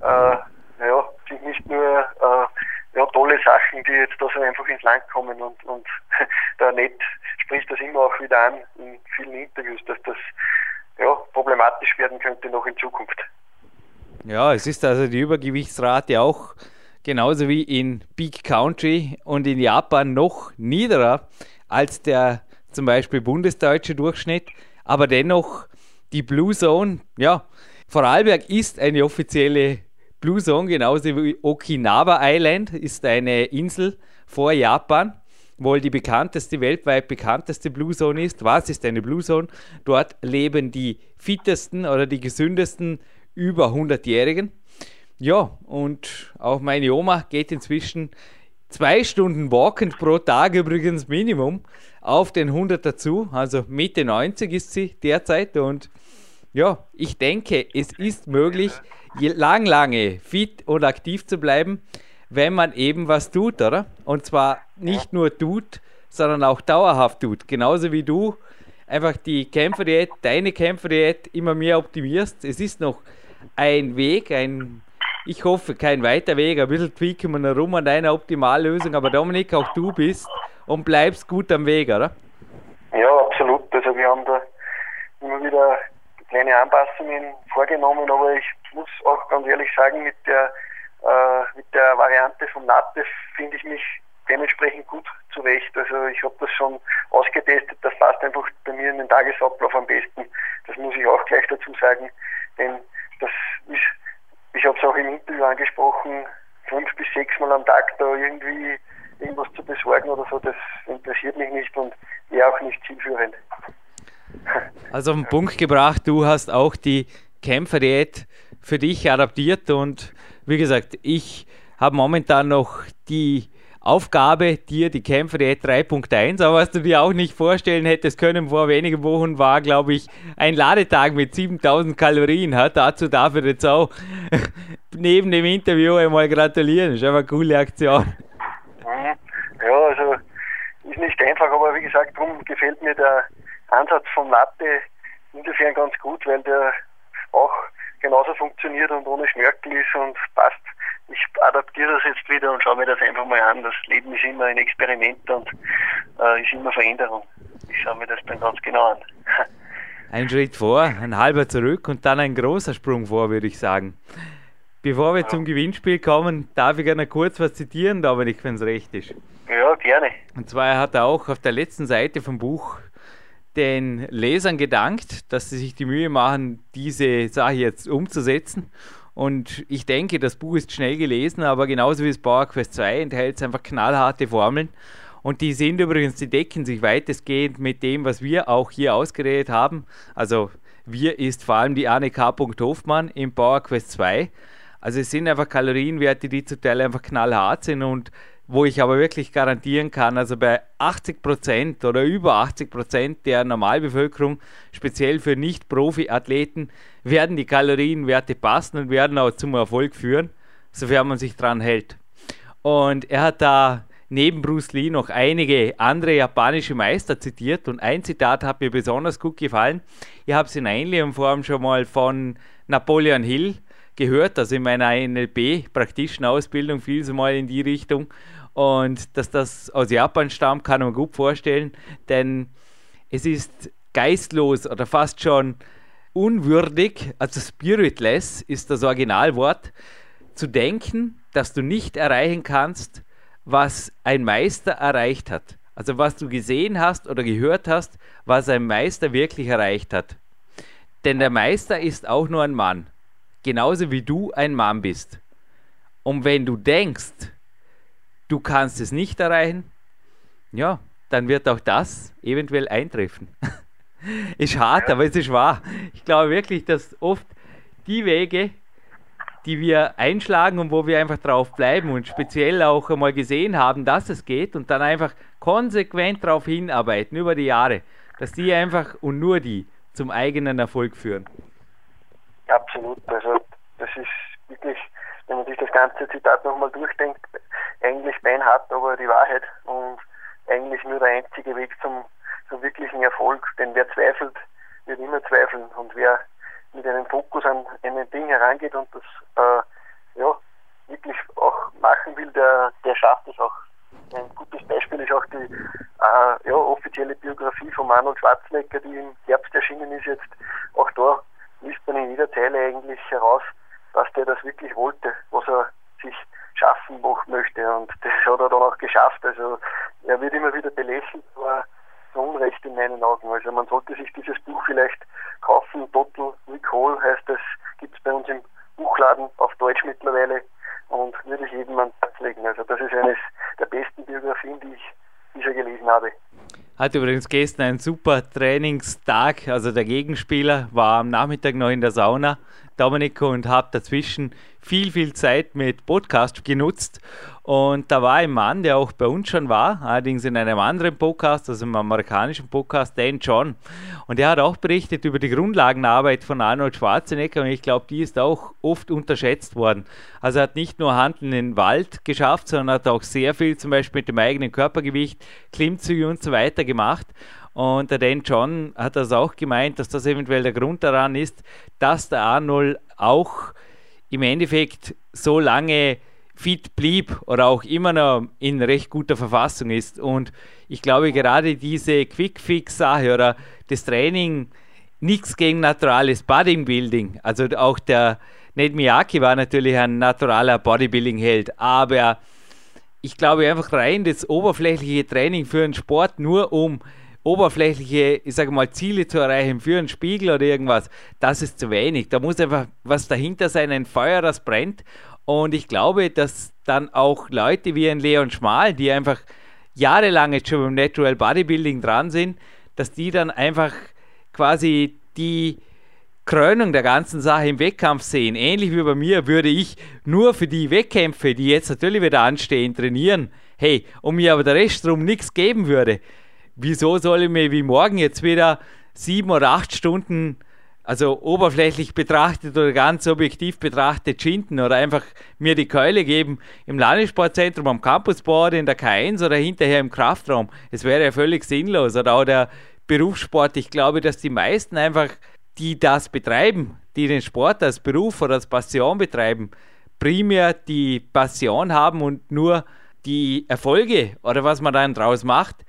äh, ja, sind nicht nur äh, ja, tolle Sachen, die jetzt da so einfach ins Land kommen und, und (laughs) der Net spricht das immer auch wieder an in vielen Interviews, dass das ja, problematisch werden könnte noch in Zukunft. Ja, es ist also die Übergewichtsrate auch genauso wie in Big Country und in Japan noch niederer als der zum Beispiel bundesdeutsche Durchschnitt, aber dennoch die Blue Zone, ja, Vorarlberg ist eine offizielle Blue Zone, genauso wie Okinawa Island ist eine Insel vor Japan, wohl die bekannteste, weltweit bekannteste Blue Zone ist. Was ist eine Blue Zone? Dort leben die fittesten oder die gesündesten über 100-Jährigen. Ja, und auch meine Oma geht inzwischen zwei Stunden walkend pro Tag übrigens Minimum auf den 100 dazu. Also Mitte 90 ist sie derzeit und ja, ich denke, es ist möglich, lang, lange fit und aktiv zu bleiben, wenn man eben was tut, oder? Und zwar nicht nur tut, sondern auch dauerhaft tut. Genauso wie du einfach die Kämpferdiät, deine Kämpferdiät immer mehr optimierst. Es ist noch ein Weg, ein, ich hoffe, kein weiter Weg, ein bisschen tweaken wir herum an deiner Optimallösung, aber Dominik, auch du bist und bleibst gut am Weg, oder? Ja, absolut. Also wir haben da immer wieder kleine Anpassungen vorgenommen, aber ich muss auch ganz ehrlich sagen, mit der, äh, mit der Variante vom Latte finde ich mich dementsprechend gut zurecht. Also ich habe das schon ausgetestet, das passt einfach bei mir in den Tagesablauf am besten. Das muss ich auch gleich dazu sagen, denn das ist, ich habe es auch im Interview angesprochen, fünf bis sechs Mal am Tag da irgendwie irgendwas zu besorgen oder so, das interessiert mich nicht und wäre auch nicht zielführend. Also auf den Punkt gebracht, du hast auch die Kämpferdiät für dich adaptiert und wie gesagt, ich habe momentan noch die Aufgabe, dir die Kämpferdiät 3.1, aber was du dir auch nicht vorstellen hättest können vor wenigen Wochen, war, glaube ich, ein Ladetag mit 7000 Kalorien. Hat. Dazu darf ich jetzt auch (laughs) neben dem Interview einmal gratulieren. Ist einfach eine coole Aktion. Ja, also ist nicht einfach, aber wie gesagt, darum gefällt mir der Ansatz vom Latte insofern ganz gut, weil der auch genauso funktioniert und ohne Schmerkel ist und passt. Ich adaptiere das jetzt wieder und schaue mir das einfach mal an. Das Leben ist immer ein Experiment und äh, ist immer Veränderung. Ich schaue mir das dann ganz genau an. (laughs) Ein Schritt vor, ein halber zurück und dann ein großer Sprung vor, würde ich sagen. Bevor wir ja. zum Gewinnspiel kommen, darf ich gerne kurz was zitieren, Dominik, wenn es recht ist. Ja, gerne. Und zwar hat er auch auf der letzten Seite vom Buch den Lesern gedankt, dass sie sich die Mühe machen, diese Sache jetzt umzusetzen. Und ich denke, das Buch ist schnell gelesen, aber genauso wie das Power Quest 2 enthält es einfach knallharte Formeln. Und die sind übrigens, die decken sich weitestgehend mit dem, was wir auch hier ausgeredet haben. Also wir ist vor allem die Anne K. Hofmann im Power Quest 2. Also es sind einfach Kalorienwerte, die zum Teil einfach knallhart sind und wo ich aber wirklich garantieren kann, also bei 80 Prozent oder über 80 Prozent der Normalbevölkerung, speziell für Nicht-Profi-Athleten, werden die Kalorienwerte passen und werden auch zum Erfolg führen, sofern man sich dran hält. Und er hat da neben Bruce Lee noch einige andere japanische Meister zitiert und ein Zitat hat mir besonders gut gefallen. Ich habe es in Einlehnungsform schon mal von Napoleon Hill gehört, also in meiner NLP praktischen Ausbildung fiel es mal in die Richtung. Und dass das aus Japan stammt, kann man gut vorstellen, denn es ist geistlos oder fast schon unwürdig, also spiritless ist das Originalwort, zu denken, dass du nicht erreichen kannst, was ein Meister erreicht hat. Also was du gesehen hast oder gehört hast, was ein Meister wirklich erreicht hat. Denn der Meister ist auch nur ein Mann genauso wie du ein Mann bist. Und wenn du denkst, du kannst es nicht erreichen, ja, dann wird auch das eventuell eintreffen. (laughs) ist hart, aber es ist wahr. Ich glaube wirklich, dass oft die Wege, die wir einschlagen und wo wir einfach drauf bleiben und speziell auch einmal gesehen haben, dass es geht und dann einfach konsequent darauf hinarbeiten über die Jahre, dass die einfach und nur die zum eigenen Erfolg führen. Absolut. Also das ist wirklich, wenn man sich das ganze Zitat nochmal durchdenkt, eigentlich beinhart, aber die Wahrheit und eigentlich nur der einzige Weg zum, zum wirklichen Erfolg. Denn wer zweifelt, wird immer zweifeln. Und wer mit einem Fokus an ein Ding herangeht und das äh, ja, wirklich auch machen will, der, der schafft es auch Ein gutes Beispiel ist auch die äh, ja, offizielle Biografie von Arnold Schwarzenegger, die im Herbst erschienen ist jetzt. Auch da liest man in jeder Zeile eigentlich heraus, dass der das wirklich wollte, was er sich schaffen möchte. Und das hat er dann auch geschafft. Also er wird immer wieder belächelt, aber zu Unrecht in meinen Augen. Also man sollte sich dieses Buch vielleicht kaufen. Total Recall heißt es bei uns im Buchladen auf Deutsch mittlerweile und würde ich jedem ans Herz legen. Also das ist eines der besten Biografien, die ich bisher gelesen habe. Hat übrigens gestern einen super Trainingstag. Also der Gegenspieler war am Nachmittag noch in der Sauna, Dominik, und hat dazwischen viel, viel Zeit mit Podcast genutzt. Und da war ein Mann, der auch bei uns schon war, allerdings in einem anderen Podcast, also im amerikanischen Podcast, Dan John. Und der hat auch berichtet über die Grundlagenarbeit von Arnold Schwarzenegger und ich glaube, die ist auch oft unterschätzt worden. Also er hat nicht nur Handeln in Wald geschafft, sondern hat auch sehr viel zum Beispiel mit dem eigenen Körpergewicht, Klimmzüge und so weiter gemacht. Und der Dan John hat das auch gemeint, dass das eventuell der Grund daran ist, dass der Arnold auch im Endeffekt so lange fit blieb oder auch immer noch in recht guter Verfassung ist. Und ich glaube, gerade diese Quick-Fix-Sache oder das Training, nichts gegen naturales Bodybuilding. Also auch der Ned Miyake war natürlich ein naturaler Bodybuilding-Held, aber ich glaube einfach rein das oberflächliche Training für einen Sport nur um oberflächliche, ich sage mal, Ziele zu erreichen für einen Spiegel oder irgendwas, das ist zu wenig. Da muss einfach was dahinter sein, ein Feuer, das brennt. Und ich glaube, dass dann auch Leute wie ein Leon Schmal, die einfach jahrelang jetzt schon beim Natural Bodybuilding dran sind, dass die dann einfach quasi die Krönung der ganzen Sache im Wettkampf sehen. Ähnlich wie bei mir würde ich nur für die Wettkämpfe, die jetzt natürlich wieder anstehen, trainieren. Hey, und mir aber der Rest drum nichts geben würde, wieso soll ich mir wie morgen jetzt wieder sieben oder acht Stunden, also oberflächlich betrachtet oder ganz objektiv betrachtet, schinden oder einfach mir die Keule geben im Landessportzentrum, am Campusboard, in der K1 oder hinterher im Kraftraum. Es wäre ja völlig sinnlos. Oder auch der Berufssport. Ich glaube, dass die meisten einfach, die das betreiben, die den Sport als Beruf oder als Passion betreiben, primär die Passion haben und nur die Erfolge oder was man dann draus macht,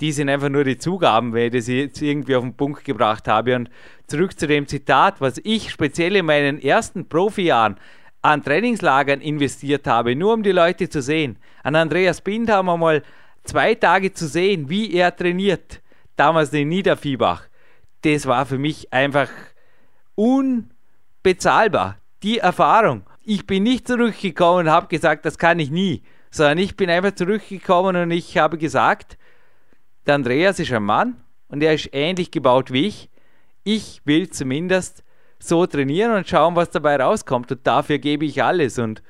die sind einfach nur die Zugaben, weil ich das jetzt irgendwie auf den Punkt gebracht habe. Und zurück zu dem Zitat, was ich speziell in meinen ersten Profijahren an Trainingslagern investiert habe, nur um die Leute zu sehen. An Andreas Bind haben wir mal zwei Tage zu sehen, wie er trainiert, damals in Niederviehbach. Das war für mich einfach unbezahlbar. Die Erfahrung. Ich bin nicht zurückgekommen und habe gesagt, das kann ich nie, sondern ich bin einfach zurückgekommen und ich habe gesagt, der Andreas ist ein Mann und er ist ähnlich gebaut wie ich. Ich will zumindest so trainieren und schauen, was dabei rauskommt. Und dafür gebe ich alles. Und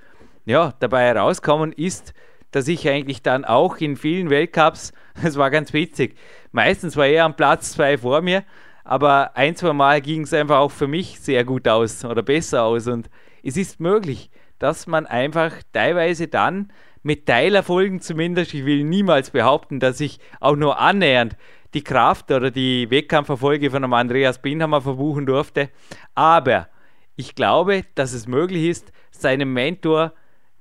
ja, dabei herauskommen ist, dass ich eigentlich dann auch in vielen Weltcups, (laughs) es war ganz witzig, meistens war er am Platz zwei vor mir, aber ein, zwei Mal ging es einfach auch für mich sehr gut aus oder besser aus. Und es ist möglich, dass man einfach teilweise dann mit Teilerfolgen zumindest. Ich will niemals behaupten, dass ich auch nur annähernd die Kraft oder die Wettkampferfolge von einem Andreas Binhammer verbuchen durfte. Aber ich glaube, dass es möglich ist, seinem Mentor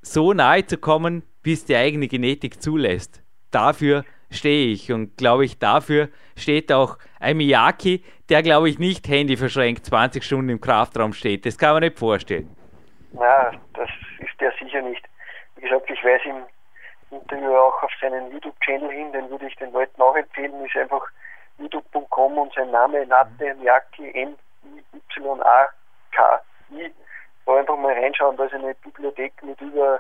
so nahe zu kommen, wie es die eigene Genetik zulässt. Dafür stehe ich und glaube ich, dafür steht auch ein Miyaki, der glaube ich nicht Handy verschränkt 20 Stunden im Kraftraum steht. Das kann man nicht vorstellen. Na, das ist der sicher nicht gesagt, ich weise im Interview auch auf seinen YouTube-Channel hin, den würde ich den Leuten auch empfehlen, ist einfach youtube.com und sein Name Nate Miyaki M-Y-A-K-I. Da einfach mal reinschauen, da ist eine Bibliothek mit über,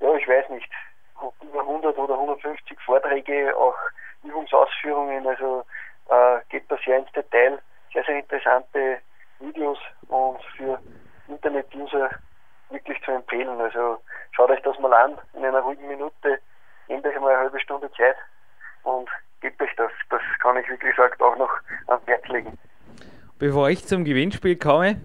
ja, ich weiß nicht, über 100 oder 150 Vorträge, auch Übungsausführungen, also äh, geht da sehr ins Detail. Sehr, sehr interessante Videos und für Internet-User wirklich zu empfehlen. Also schaut euch das mal an in einer ruhigen Minute, nehmt euch mal eine halbe Stunde Zeit und gebt euch das. Das kann ich, wie gesagt, auch noch ans Herz legen. Bevor ich zum Gewinnspiel komme,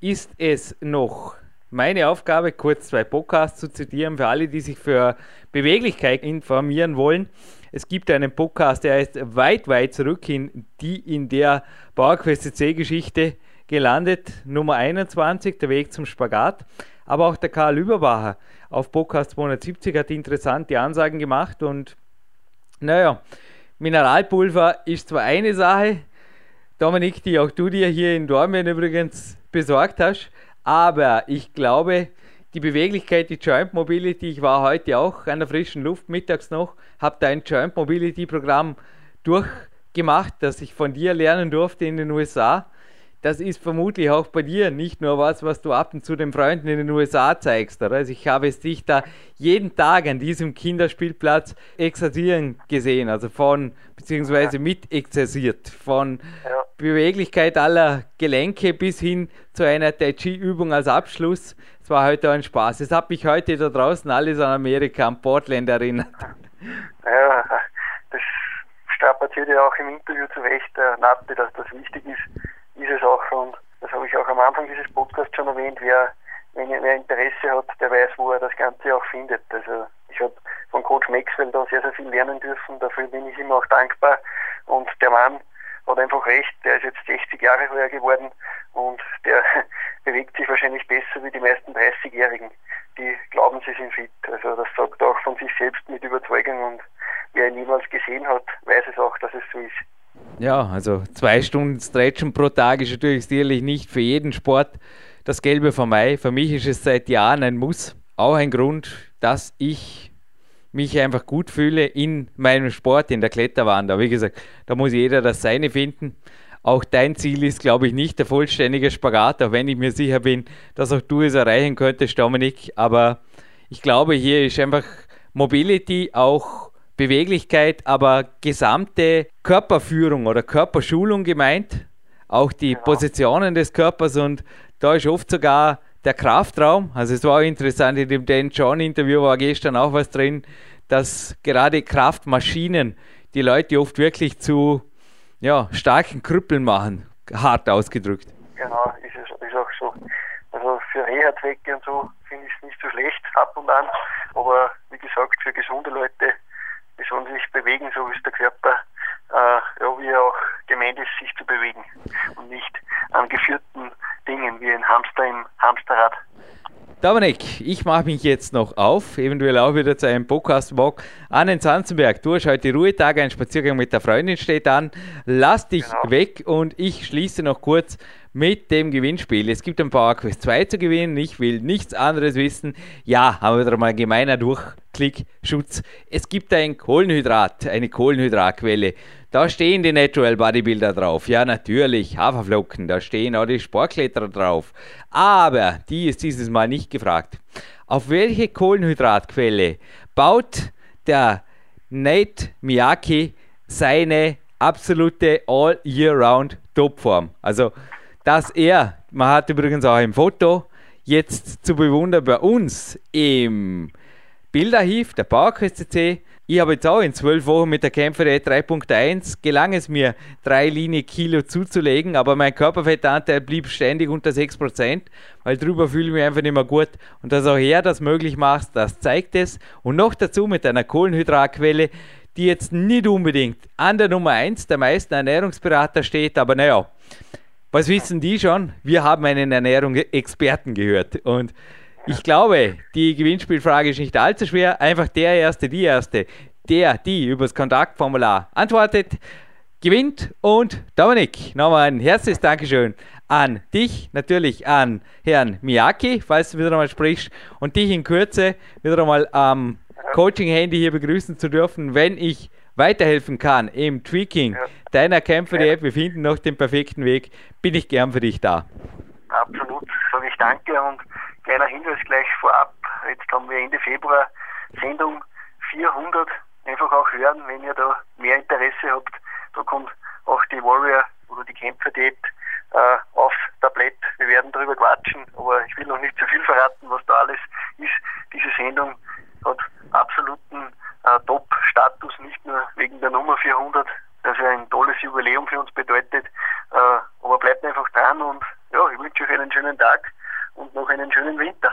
ist es noch meine Aufgabe, kurz zwei Podcasts zu zitieren für alle, die sich für Beweglichkeit informieren wollen. Es gibt einen Podcast, der ist weit, weit zurück in die in der PowerQuest C-Geschichte gelandet, Nummer 21, der Weg zum Spagat aber auch der Karl Überbacher auf Podcast 270 hat interessante Ansagen gemacht und naja, Mineralpulver ist zwar eine Sache, Dominik, die auch du dir hier in Dormien übrigens besorgt hast, aber ich glaube, die Beweglichkeit, die Joint Mobility, ich war heute auch an der frischen Luft mittags noch, habe da ein Joint Mobility Programm durchgemacht, das ich von dir lernen durfte in den USA das ist vermutlich auch bei dir nicht nur was, was du ab und zu den Freunden in den USA zeigst. Oder? Also ich habe es dich da jeden Tag an diesem Kinderspielplatz exerzieren gesehen, also von, beziehungsweise mit exerziert, von ja. Beweglichkeit aller Gelenke bis hin zu einer Tai Chi-Übung als Abschluss. Es war heute ein Spaß. Es hat mich heute da draußen alles an Amerika, an Portland erinnert. Ja, das strapaziert ja auch im Interview zu Recht, der Natte, dass das wichtig ist ist es auch und das habe ich auch am Anfang dieses Podcasts schon erwähnt, wer, wenn wer Interesse hat, der weiß, wo er das Ganze auch findet. Also ich habe von Coach Maxwell da sehr, sehr viel lernen dürfen, dafür bin ich ihm auch dankbar. Und der Mann hat einfach recht, der ist jetzt 60 Jahre heuer geworden und der (laughs) bewegt sich wahrscheinlich besser wie die meisten 30-Jährigen, die glauben, sie sind fit. Also das sagt er auch von sich selbst mit Überzeugung. Und wer ihn niemals gesehen hat, weiß es auch, dass es so ist. Ja, also zwei Stunden Stretchen pro Tag ist natürlich sicherlich nicht für jeden Sport das Gelbe vom Mai. Für mich ist es seit Jahren ein Muss. Auch ein Grund, dass ich mich einfach gut fühle in meinem Sport, in der Kletterwand. Aber wie gesagt, da muss jeder das Seine finden. Auch dein Ziel ist, glaube ich, nicht der vollständige Spagat, auch wenn ich mir sicher bin, dass auch du es erreichen könntest, Dominik. Aber ich glaube, hier ist einfach Mobility auch Beweglichkeit, aber gesamte Körperführung oder Körperschulung gemeint. Auch die genau. Positionen des Körpers und da ist oft sogar der Kraftraum. Also es war auch interessant, in dem Dan John Interview war gestern auch was drin, dass gerade Kraftmaschinen die Leute oft wirklich zu ja, starken Krüppeln machen, hart ausgedrückt. Genau, ist, es, ist auch so. Also für Reha-Zwecke und so finde ich es nicht so schlecht ab und an, aber wie gesagt, für gesunde Leute die sollen sich bewegen, so wie es der Körper, äh, ja, wie er auch gemeint ist, sich zu bewegen und nicht an geführten Dingen wie ein Hamster im Hamsterrad. Dominik, ich mache mich jetzt noch auf, eventuell auch wieder zu einem Podcast-Walk an den Zanzenberg. Du hast heute Ruhetag, ein Spaziergang mit der Freundin steht an. Lass dich genau. weg und ich schließe noch kurz mit dem Gewinnspiel. Es gibt ein Power Quest 2 zu gewinnen. Ich will nichts anderes wissen. Ja, haben wir mal gemeiner Durchklickschutz. Es gibt ein Kohlenhydrat, eine Kohlenhydratquelle. Da stehen die Natural Bodybuilder drauf. Ja, natürlich, Haferflocken, da stehen auch die Sportkletterer drauf. Aber die ist dieses Mal nicht gefragt. Auf welche Kohlenhydratquelle baut der Nate Miyake seine absolute All-Year-Round Topform? Also dass er, man hat übrigens auch ein Foto, jetzt zu bewundern bei uns im Bilderarchiv der PowerQuest CC. Ich habe jetzt auch in zwölf Wochen mit der Kämpfer 3.1 gelang es mir, drei Linie Kilo zuzulegen, aber mein Körperfettanteil blieb ständig unter 6%, weil drüber fühle ich mich einfach nicht mehr gut. Und dass auch er das möglich macht, das zeigt es. Und noch dazu mit einer Kohlenhydratquelle, die jetzt nicht unbedingt an der Nummer 1 der meisten Ernährungsberater steht, aber naja, was wissen die schon? Wir haben einen Ernährungsexperten gehört. Und ich glaube, die Gewinnspielfrage ist nicht allzu schwer. Einfach der Erste, die Erste, der, die übers Kontaktformular antwortet, gewinnt. Und Dominik, nochmal ein herzliches Dankeschön an dich, natürlich an Herrn Miyaki, falls du wieder einmal sprichst, und dich in Kürze wieder einmal am Coaching-Handy hier begrüßen zu dürfen, wenn ich weiterhelfen kann im Tweaking ja. deiner Kämpfer-App, wir finden noch den perfekten Weg, bin ich gern für dich da. Absolut, sage ich danke und kleiner Hinweis gleich vorab, jetzt haben wir Ende Februar Sendung 400, einfach auch hören, wenn ihr da mehr Interesse habt, da kommt auch die Warrior oder die Kämpfer-Diät äh, aufs Tablett. Wir werden darüber quatschen, aber ich will noch nicht zu viel verraten, was da alles ist. Diese Sendung hat absoluten äh, Top-Status, nicht nur wegen der Nummer 400, das ja ein tolles Jubiläum für uns bedeutet. Äh, aber bleibt einfach dran und ja, ich wünsche euch einen schönen Tag und noch einen schönen Winter.